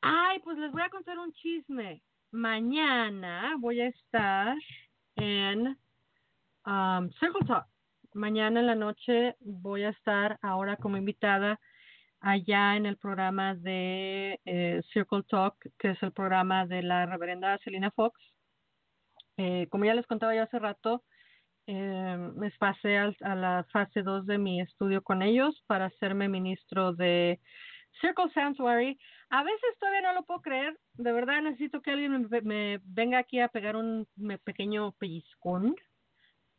[SPEAKER 2] Ay, pues les voy a contar un chisme. Mañana voy a estar en um, Circle Talk. Mañana en la noche voy a estar ahora como invitada allá en el programa de eh, Circle Talk, que es el programa de la reverenda Selina Fox. Eh, como ya les contaba ya hace rato, eh, me pasé a, a la fase 2 de mi estudio con ellos para hacerme ministro de Circle Sanctuary. A veces todavía no lo puedo creer. De verdad necesito que alguien me, venga aquí a pegar un pequeño pellizcón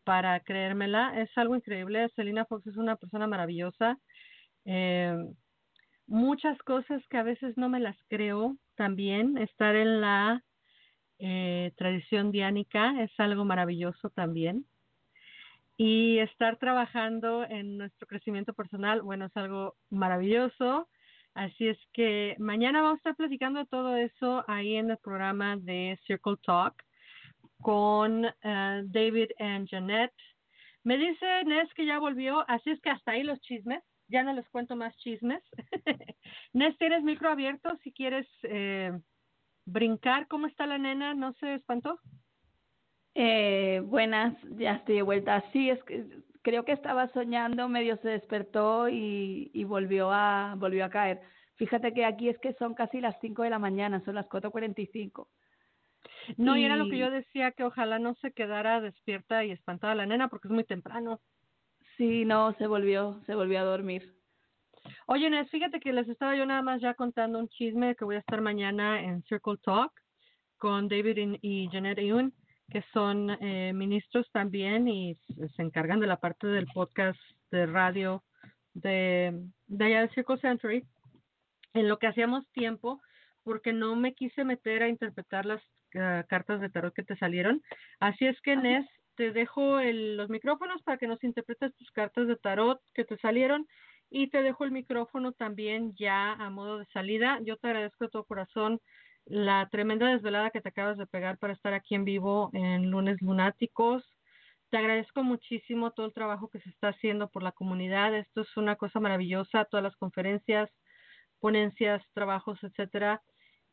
[SPEAKER 2] para creérmela. Es algo increíble. Selina Fox es una persona maravillosa. Eh, muchas cosas que a veces no me las creo también. Estar en la eh, tradición diánica es algo maravilloso también. Y estar trabajando en nuestro crecimiento personal, bueno, es algo maravilloso. Así es que mañana vamos a estar platicando todo eso ahí en el programa de Circle Talk con uh, David and Janet. Me dice Nes que ya volvió, así es que hasta ahí los chismes. Ya no les cuento más chismes. (laughs) Nes, tienes micro abierto si quieres eh, brincar. ¿Cómo está la nena? ¿No se espantó?
[SPEAKER 3] Eh, buenas, ya estoy de vuelta. Sí, es que creo que estaba soñando, medio se despertó y, y volvió a volvió a caer. Fíjate que aquí es que son casi las 5 de la mañana, son las 4.45.
[SPEAKER 2] No, y... y era lo que yo decía, que ojalá no se quedara despierta y espantada la nena porque es muy temprano.
[SPEAKER 3] Sí, no, se volvió, se volvió a dormir.
[SPEAKER 2] Oye, Nes, fíjate que les estaba yo nada más ya contando un chisme que voy a estar mañana en Circle Talk con David y Janet Ewan que son eh, ministros también y se encargan de la parte del podcast de radio de, de allá de Circle Century, en lo que hacíamos tiempo, porque no me quise meter a interpretar las uh, cartas de tarot que te salieron. Así es que, Nes, te dejo el, los micrófonos para que nos interpretes tus cartas de tarot que te salieron y te dejo el micrófono también ya a modo de salida. Yo te agradezco de todo corazón la tremenda desvelada que te acabas de pegar para estar aquí en vivo en Lunes Lunáticos. Te agradezco muchísimo todo el trabajo que se está haciendo por la comunidad. Esto es una cosa maravillosa, todas las conferencias, ponencias, trabajos, etcétera.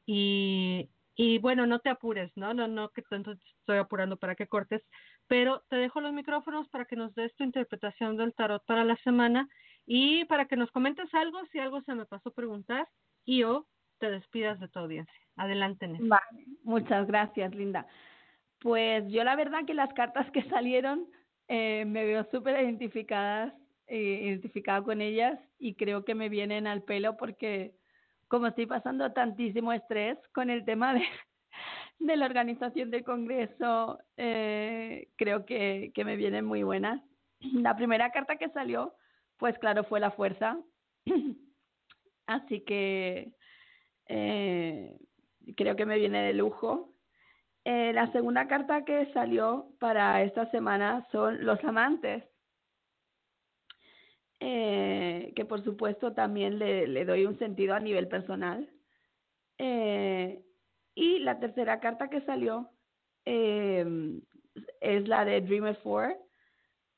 [SPEAKER 2] Y, y bueno, no te apures, ¿no? No, no que tanto te estoy apurando para que cortes, pero te dejo los micrófonos para que nos des tu interpretación del tarot para la semana y para que nos comentes algo, si algo se me pasó preguntar, y te despidas de tu audiencia. Adelante, Nes.
[SPEAKER 3] Vale, muchas gracias, Linda. Pues yo la verdad que las cartas que salieron eh, me veo súper identificadas, eh, identificada con ellas y creo que me vienen al pelo porque como estoy pasando tantísimo estrés con el tema de, (laughs) de la organización del Congreso, eh, creo que, que me vienen muy buenas. La primera carta que salió, pues claro, fue la fuerza. (clears throat) Así que eh, creo que me viene de lujo. Eh, la segunda carta que salió para esta semana son los amantes, eh, que por supuesto también le, doy un sentido a nivel personal. Eh, y la tercera carta que salió eh, es la de Dreamer 4,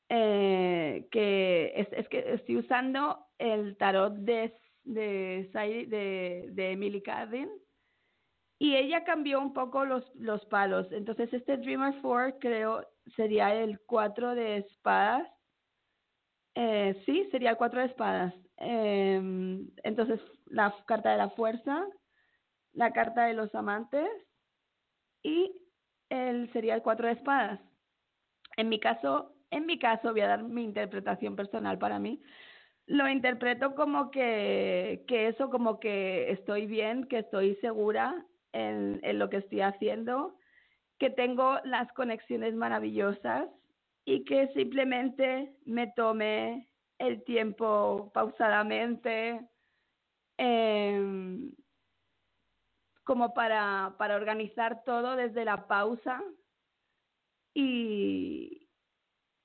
[SPEAKER 3] eh, que es, es que estoy usando el tarot de de, de, Emily Carden y ella cambió un poco los, los palos. Entonces este Dreamer 4 creo sería el 4 de espadas. Eh, sí, sería el 4 de espadas. Eh, entonces la carta de la fuerza, la carta de los amantes y el sería el 4 de espadas. En mi caso, en mi caso voy a dar mi interpretación personal para mí lo interpreto como que, que eso, como que estoy bien, que estoy segura en, en lo que estoy haciendo, que tengo las conexiones maravillosas y que simplemente me tome el tiempo pausadamente em, como para, para organizar todo desde la pausa y,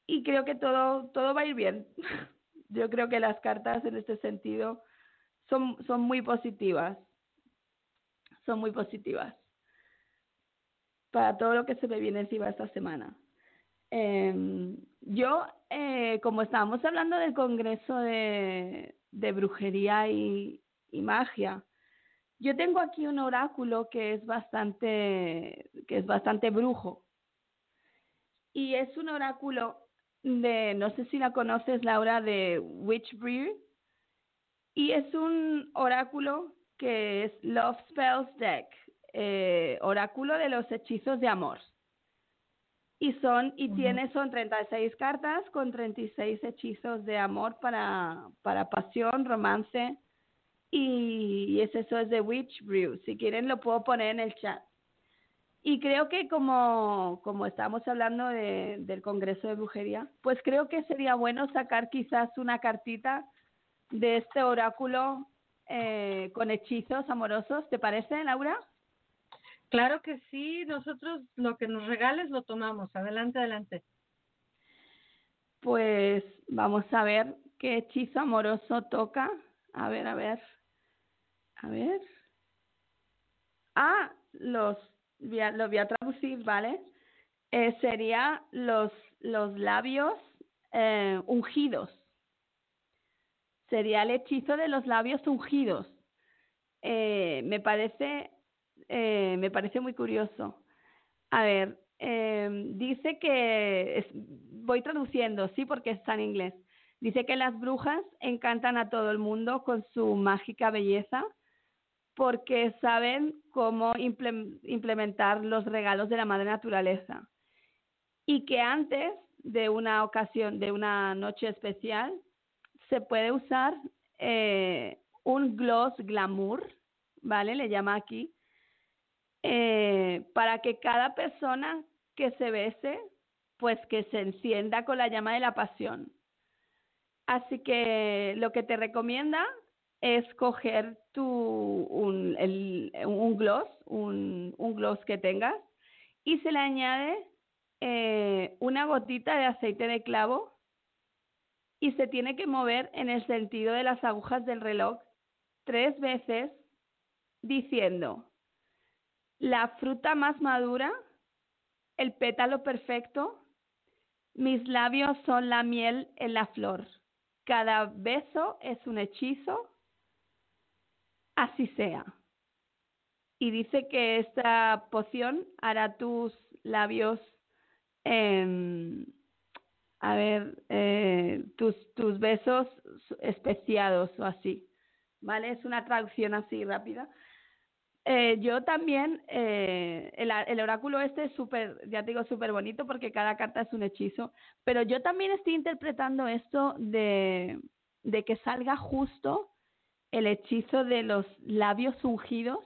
[SPEAKER 3] y creo que todo, todo va a ir bien. (laughs) Yo creo que las cartas en este sentido son, son muy positivas. Son muy positivas para todo lo que se me viene encima esta semana. Eh, yo, como estábamos hablando del Congreso de, de Brujería y, y, Magia, yo tengo aquí un oráculo que es bastante, que es bastante brujo. Y es un oráculo de, no sé si la conoces, Laura, de Witchbrew. Y es un oráculo que es Love Spells Deck, eh, oráculo de los hechizos de amor. Y son, y tiene, son 36 cartas con 36 hechizos de amor para, para pasión, romance. Y, y es eso, es de Witch Brew. Si quieren lo puedo poner en el chat. Y creo que como, como estamos hablando de, del Congreso de Brujería, pues creo que sería bueno sacar quizás una cartita de este oráculo eh, con hechizos amorosos. ¿Te parece, Laura?
[SPEAKER 2] Claro que sí, nosotros lo que nos regales lo tomamos. Adelante, adelante.
[SPEAKER 3] Pues vamos a ver qué hechizo amoroso toca. A ver, a ver. A ver. Ah, los lo voy a traducir, ¿vale? Eh, sería los, los labios eh, ungidos. Sería el hechizo de los labios ungidos. Eh, me parece eh, me parece muy curioso. A ver, eh, dice que, es, voy traduciendo, sí, porque está en inglés. Dice que las brujas encantan a todo el mundo con su mágica belleza porque saben cómo implementar los regalos de la madre naturaleza. Y que antes de una ocasión, de una noche especial, se puede usar eh, un gloss glamour, ¿vale? Le llama aquí, eh, para que cada persona que se bese, pues que se encienda con la llama de la pasión. Así que lo que te recomienda es coger tu, un, un gloss, un, un, gloss que tengas, y se le añade eh, una gotita de aceite de clavo y se tiene que mover en el sentido de las agujas del reloj tres veces diciendo la fruta más madura, el pétalo perfecto, mis labios son la miel en la flor. Cada beso es un hechizo, así sea. Y dice que esta poción hará tus labios, eh, a ver, eh, tus, tus besos especiados o así. ¿Vale? Es una traducción así rápida. Eh, yo también, eh, el, el, oráculo este es súper, ya te digo, súper bonito porque cada carta es un hechizo, pero yo también estoy interpretando esto de, de que salga justo el hechizo de los labios ungidos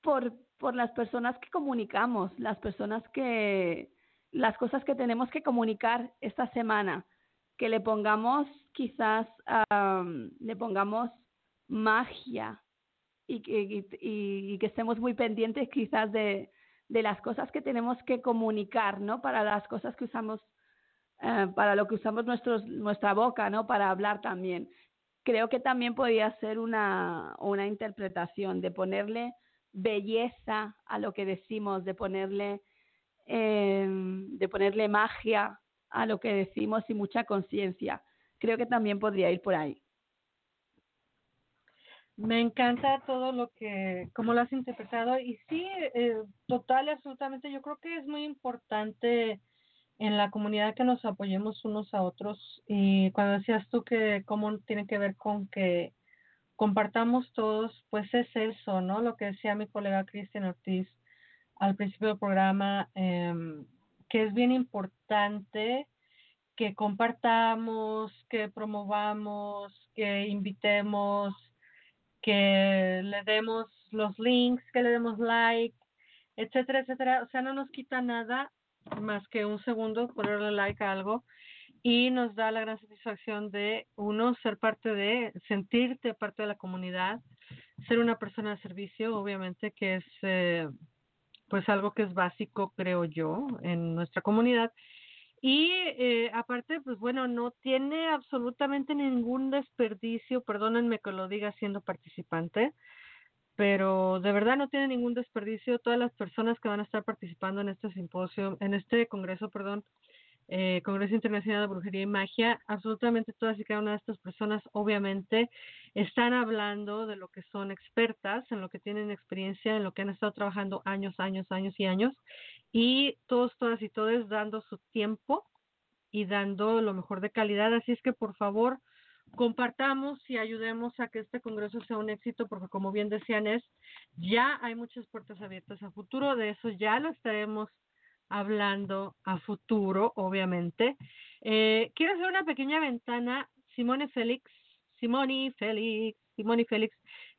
[SPEAKER 3] por, por las personas que comunicamos, las personas que, las cosas que tenemos que comunicar esta semana, que le pongamos quizás, um, le pongamos magia y, y, y, que estemos muy pendientes quizás de, de, las cosas que tenemos que comunicar, ¿no? Para las cosas que usamos, eh, para lo que usamos nuestros, nuestra boca, ¿no? Para hablar también. Creo que también podría ser una, una interpretación de ponerle belleza a lo que decimos, de ponerle, eh, de ponerle magia a lo que decimos y mucha conciencia. Creo que también podría ir por ahí.
[SPEAKER 2] Me encanta todo lo que, cómo lo has interpretado y sí, eh, total absolutamente, yo creo que es muy importante en la comunidad que nos apoyemos unos a otros y cuando decías tú que cómo tiene que ver con que compartamos todos, pues es eso, ¿no? Lo que decía mi colega Cristian Ortiz al principio del programa, eh, que es bien importante que compartamos, que promovamos, que invitemos, que le demos los links, que le demos like, etcétera, etcétera. O sea, no nos quita nada más que un segundo ponerle like a algo y nos da la gran satisfacción de uno ser parte de sentirte parte de la comunidad ser una persona de servicio obviamente que es eh, pues algo que es básico creo yo en nuestra comunidad. Y eh, aparte pues bueno no tiene absolutamente ningún desperdicio perdónenme que lo diga siendo participante pero de verdad no tiene ningún desperdicio todas las personas que van a estar participando en este simposio en este congreso perdón eh, Congreso Internacional de Brujería y Magia, absolutamente todas y cada una de estas personas obviamente están hablando de lo que son expertas, en lo que tienen experiencia, en lo que han estado trabajando años, años, años y años, y todos, todas y todos dando su tiempo y dando lo mejor de calidad. Así es que por favor, compartamos y ayudemos a que este congreso sea un éxito, porque como bien decían es, ya hay muchas puertas abiertas a futuro, de eso ya lo estaremos hablando a futuro, obviamente. Eh, quiero hacer una pequeña ventana. Simone Félix, Simone Félix, Simone Félix,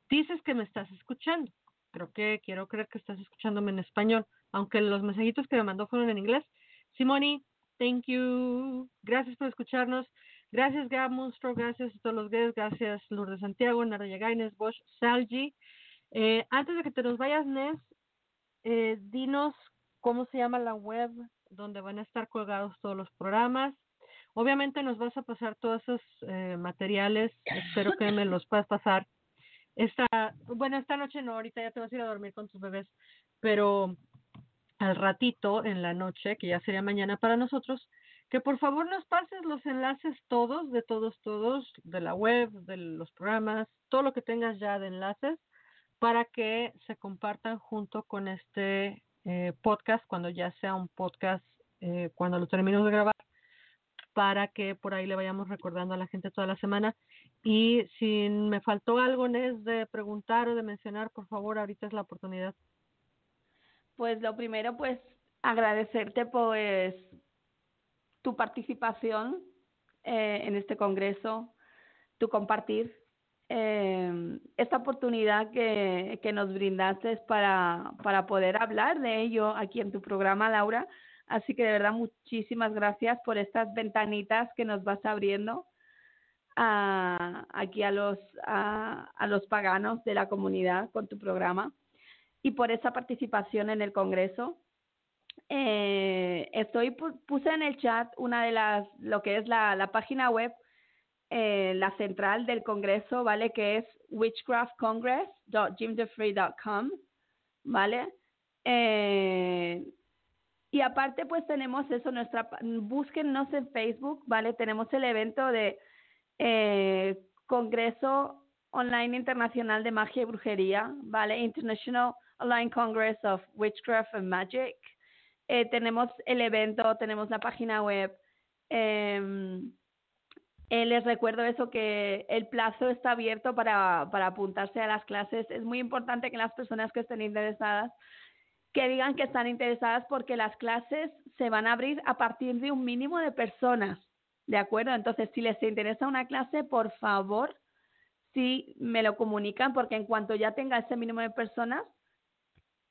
[SPEAKER 2] dices que me estás escuchando. Creo que quiero creer que estás escuchándome en español, aunque los mensajitos que me mandó fueron en inglés. Simone, thank you. Gracias por escucharnos. Gracias, Gab Monstro. Gracias a todos los guests. Gracias, Lourdes Santiago, Naraya Gaines, Bosch, Salgi. Eh, antes de que te nos vayas, Nes, eh, dinos cómo se llama la web donde van a estar colgados todos los programas. Obviamente nos vas a pasar todos esos eh, materiales, espero que me los puedas pasar. Esta, bueno, esta noche no, ahorita ya te vas a ir a dormir con tus bebés, pero al ratito, en la noche, que ya sería mañana para nosotros, que por favor nos pases los enlaces todos, de todos, todos, de la web, de los programas, todo lo que tengas ya de enlaces, para que se compartan junto con este eh, podcast cuando ya sea un podcast, eh, cuando lo terminemos de grabar, para que por ahí le vayamos recordando a la gente toda la semana. Y si me faltó algo, Nes, de preguntar o de mencionar, por favor, ahorita es la oportunidad.
[SPEAKER 3] Pues lo primero, pues agradecerte pues tu participación eh, en este congreso, tu compartir eh, esta oportunidad que, que nos brindaste para, para poder hablar de ello aquí en tu programa, Laura. Así que de verdad muchísimas gracias por estas ventanitas que nos vas abriendo a, aquí a los, a, a los paganos de la comunidad con tu programa y por esa participación en el Congreso. Eh, estoy puse en el chat una de las lo que es la, la página web eh, la central del Congreso, ¿vale? Que es witchcraftcongress.jimdefree.com, ¿vale? Eh, y aparte, pues tenemos eso, nuestra, búsquennos en Facebook, ¿vale? Tenemos el evento de eh, Congreso Online Internacional de Magia y Brujería, ¿vale? International Online Congress of Witchcraft and Magic. Eh, tenemos el evento, tenemos la página web. Eh, eh, les recuerdo eso, que el plazo está abierto para, para apuntarse a las clases. Es muy importante que las personas que estén interesadas que digan que están interesadas porque las clases se van a abrir a partir de un mínimo de personas, ¿de acuerdo? Entonces, si les interesa una clase, por favor, si me lo comunican, porque en cuanto ya tenga ese mínimo de personas,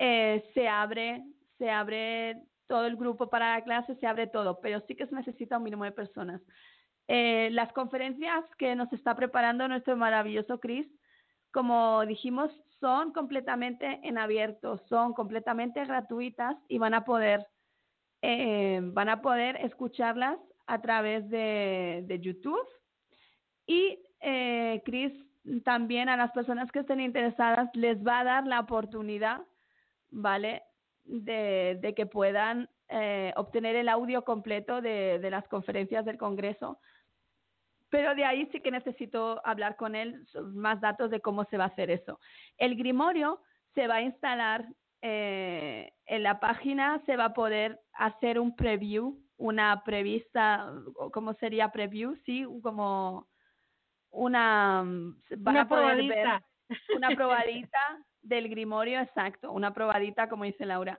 [SPEAKER 3] eh, se abre, se abre todo el grupo para la clase, se abre todo, pero sí que se necesita un mínimo de personas. Eh, las conferencias que nos está preparando nuestro maravilloso Chris, como dijimos, son completamente en abierto, son completamente gratuitas y van a poder, eh, van a poder escucharlas a través de, de YouTube. Y eh, Chris también a las personas que estén interesadas les va a dar la oportunidad, ¿vale? De, de que puedan eh, obtener el audio completo de, de, las conferencias del Congreso pero de ahí sí que necesito hablar con él más datos de cómo se va a hacer eso. El Grimorio se va a instalar eh, en la página, se va a poder hacer un preview, una prevista, ¿cómo sería preview? Sí, como una...
[SPEAKER 2] Van a poder ver
[SPEAKER 3] una probadita (laughs) del Grimorio, exacto, una probadita, como dice Laura.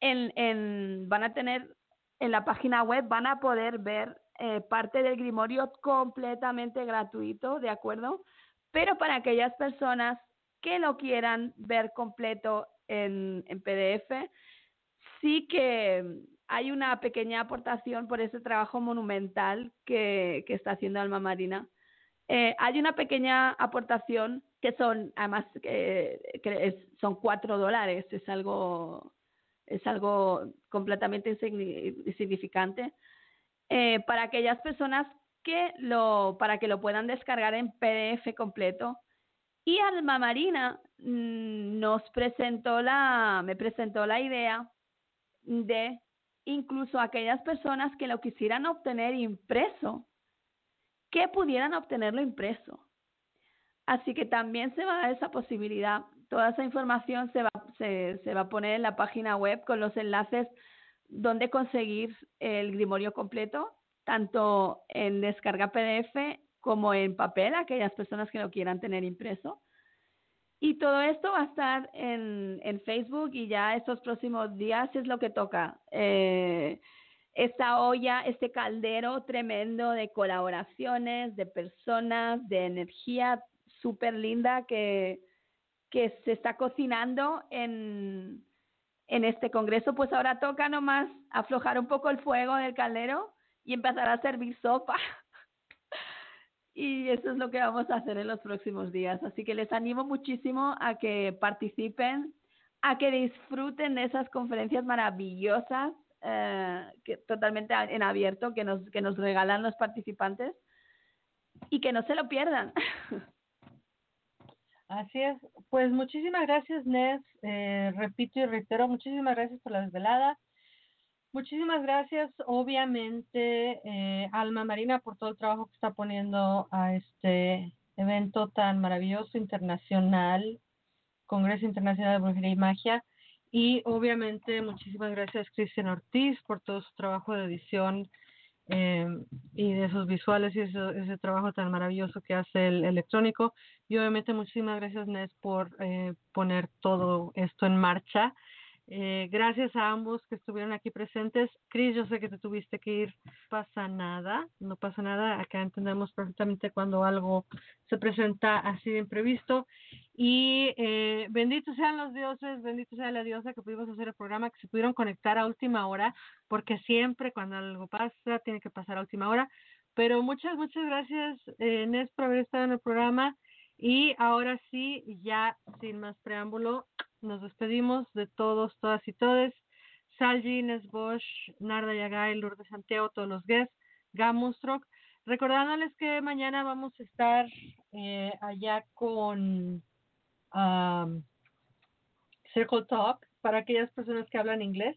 [SPEAKER 3] En, en, van a tener en la página web, van a poder ver eh, parte del Grimorio completamente gratuito, ¿de acuerdo? Pero para aquellas personas que lo quieran ver completo en, en PDF, sí que hay una pequeña aportación por ese trabajo monumental que, que está haciendo Alma Marina. Eh, hay una pequeña aportación que son, además, que son cuatro dólares, es algo, es algo completamente insignificante, eh, para aquellas personas que lo, para que lo puedan descargar en PDF completo. Y Alma Marina mm, nos presentó la, me presentó la idea de incluso aquellas personas que lo quisieran obtener impreso, que pudieran obtenerlo impreso. Así que también se va a dar esa posibilidad. Toda esa información se va, se, va a poner en la página web con los enlaces donde conseguir el grimorio completo, tanto en descarga PDF como en papel, aquellas personas que lo quieran tener impreso. Y todo esto va a estar en, en Facebook y ya estos próximos días es lo que toca. Eh, esta olla, este caldero tremendo de colaboraciones, de personas, de energía súper linda que, que se está cocinando en, en este congreso, pues ahora toca nomás aflojar un poco el fuego del caldero y empezar a servir sopa. (laughs) y eso es lo que vamos a hacer en los próximos días. Así que les animo muchísimo a que participen, a que disfruten de esas conferencias maravillosas, eh, que, totalmente en abierto, que nos, que nos regalan los participantes y que no se lo pierdan. (laughs)
[SPEAKER 2] Así es. Pues muchísimas gracias, Nes. Eh, repito y reitero, muchísimas gracias por la desvelada. Muchísimas gracias, obviamente, eh, Alma Marina, por todo el trabajo que está poniendo a este evento tan maravilloso internacional, Congreso Internacional de Brujería y Magia. Y obviamente, muchísimas gracias, Cristian Ortiz, por todo su trabajo de edición eh, y de esos visuales y ese, trabajo tan maravilloso que hace el electrónico. Y obviamente, muchísimas gracias, Nes, por eh, poner todo esto en marcha. Eh, gracias a ambos que estuvieron aquí presentes. Cris, yo sé que te tuviste que ir. Pasa nada, no pasa nada. Acá entendemos perfectamente cuando algo se presenta así de imprevisto. Y eh, benditos sean los dioses, bendito sea la diosa que pudimos hacer el programa, que se pudieron conectar a última hora, porque siempre cuando algo pasa, tiene que pasar a última hora. Pero muchas, muchas gracias, eh, Nes, por haber estado en el programa. Y ahora sí, ya sin más preámbulo, nos despedimos de todos, todas y todes. Salji, Ines Bosch, Narda Yagay, Lourdes Santiago, todos los guests, Gamustrock. Recordándoles que mañana vamos a estar eh, allá con Circle Talk para aquellas personas que hablan inglés,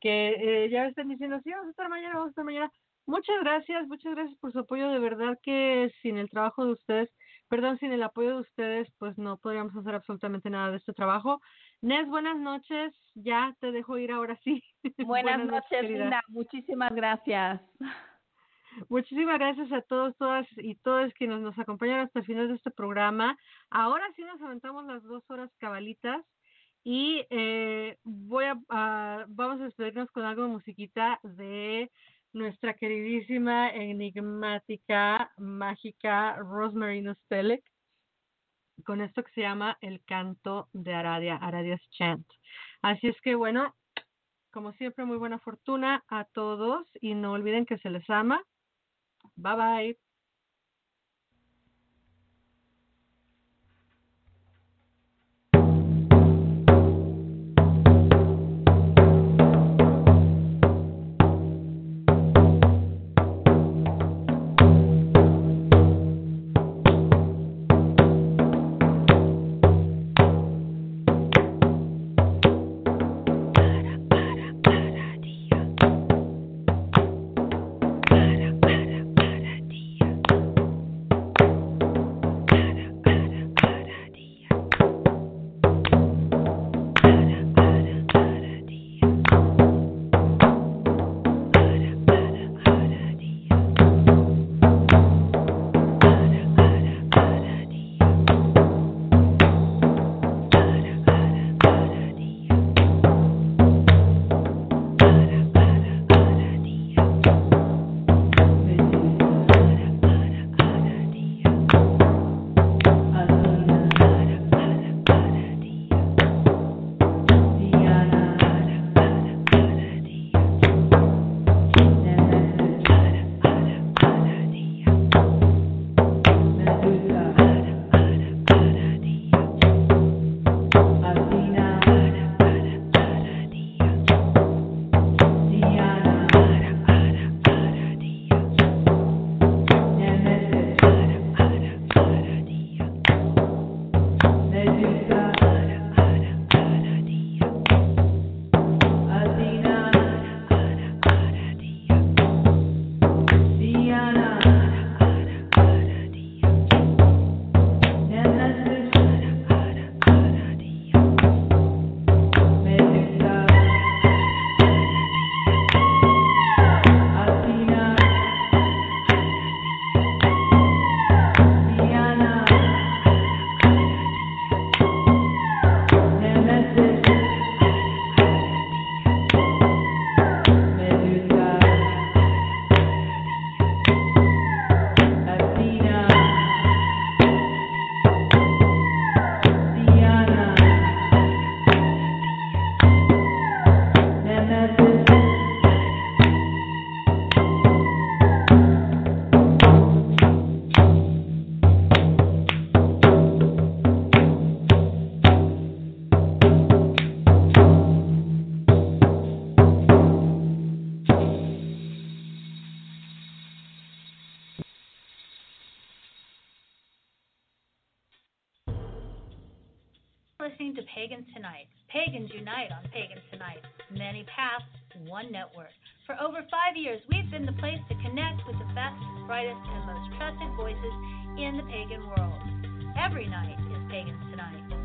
[SPEAKER 2] que eh, ya están diciendo, sí, vamos a estar mañana, vamos a estar mañana. Muchas gracias, muchas gracias por su apoyo. De verdad que sin el trabajo de ustedes Perdón, sin el apoyo de ustedes, pues no podríamos hacer absolutamente nada de este trabajo. Nes, buenas noches. Ya te dejo ir ahora sí. (laughs)
[SPEAKER 3] Buenas, noches, Linda. Muchísimas gracias. (laughs)
[SPEAKER 2] Muchísimas gracias a todos, todas y todos quienes nos acompañaron hasta el final de este programa. Ahora sí nos aventamos las dos horas cabalitas y eh, voy a, vamos a despedirnos con algo de musiquita de nuestra queridísima, enigmática, mágica Rosemary Nostelek con esto que se llama El canto de Aradia, Aradia's Chant. Así es que bueno, como siempre, muy buena fortuna a todos y no olviden que se les ama. Bye bye.
[SPEAKER 1] Listening to Pagans Tonight. Pagans unite on Pagans Tonight. Many paths, one network. For over five years, we've been the place to connect with the best, brightest, and most trusted voices in the pagan world. Every night is Pagans Tonight.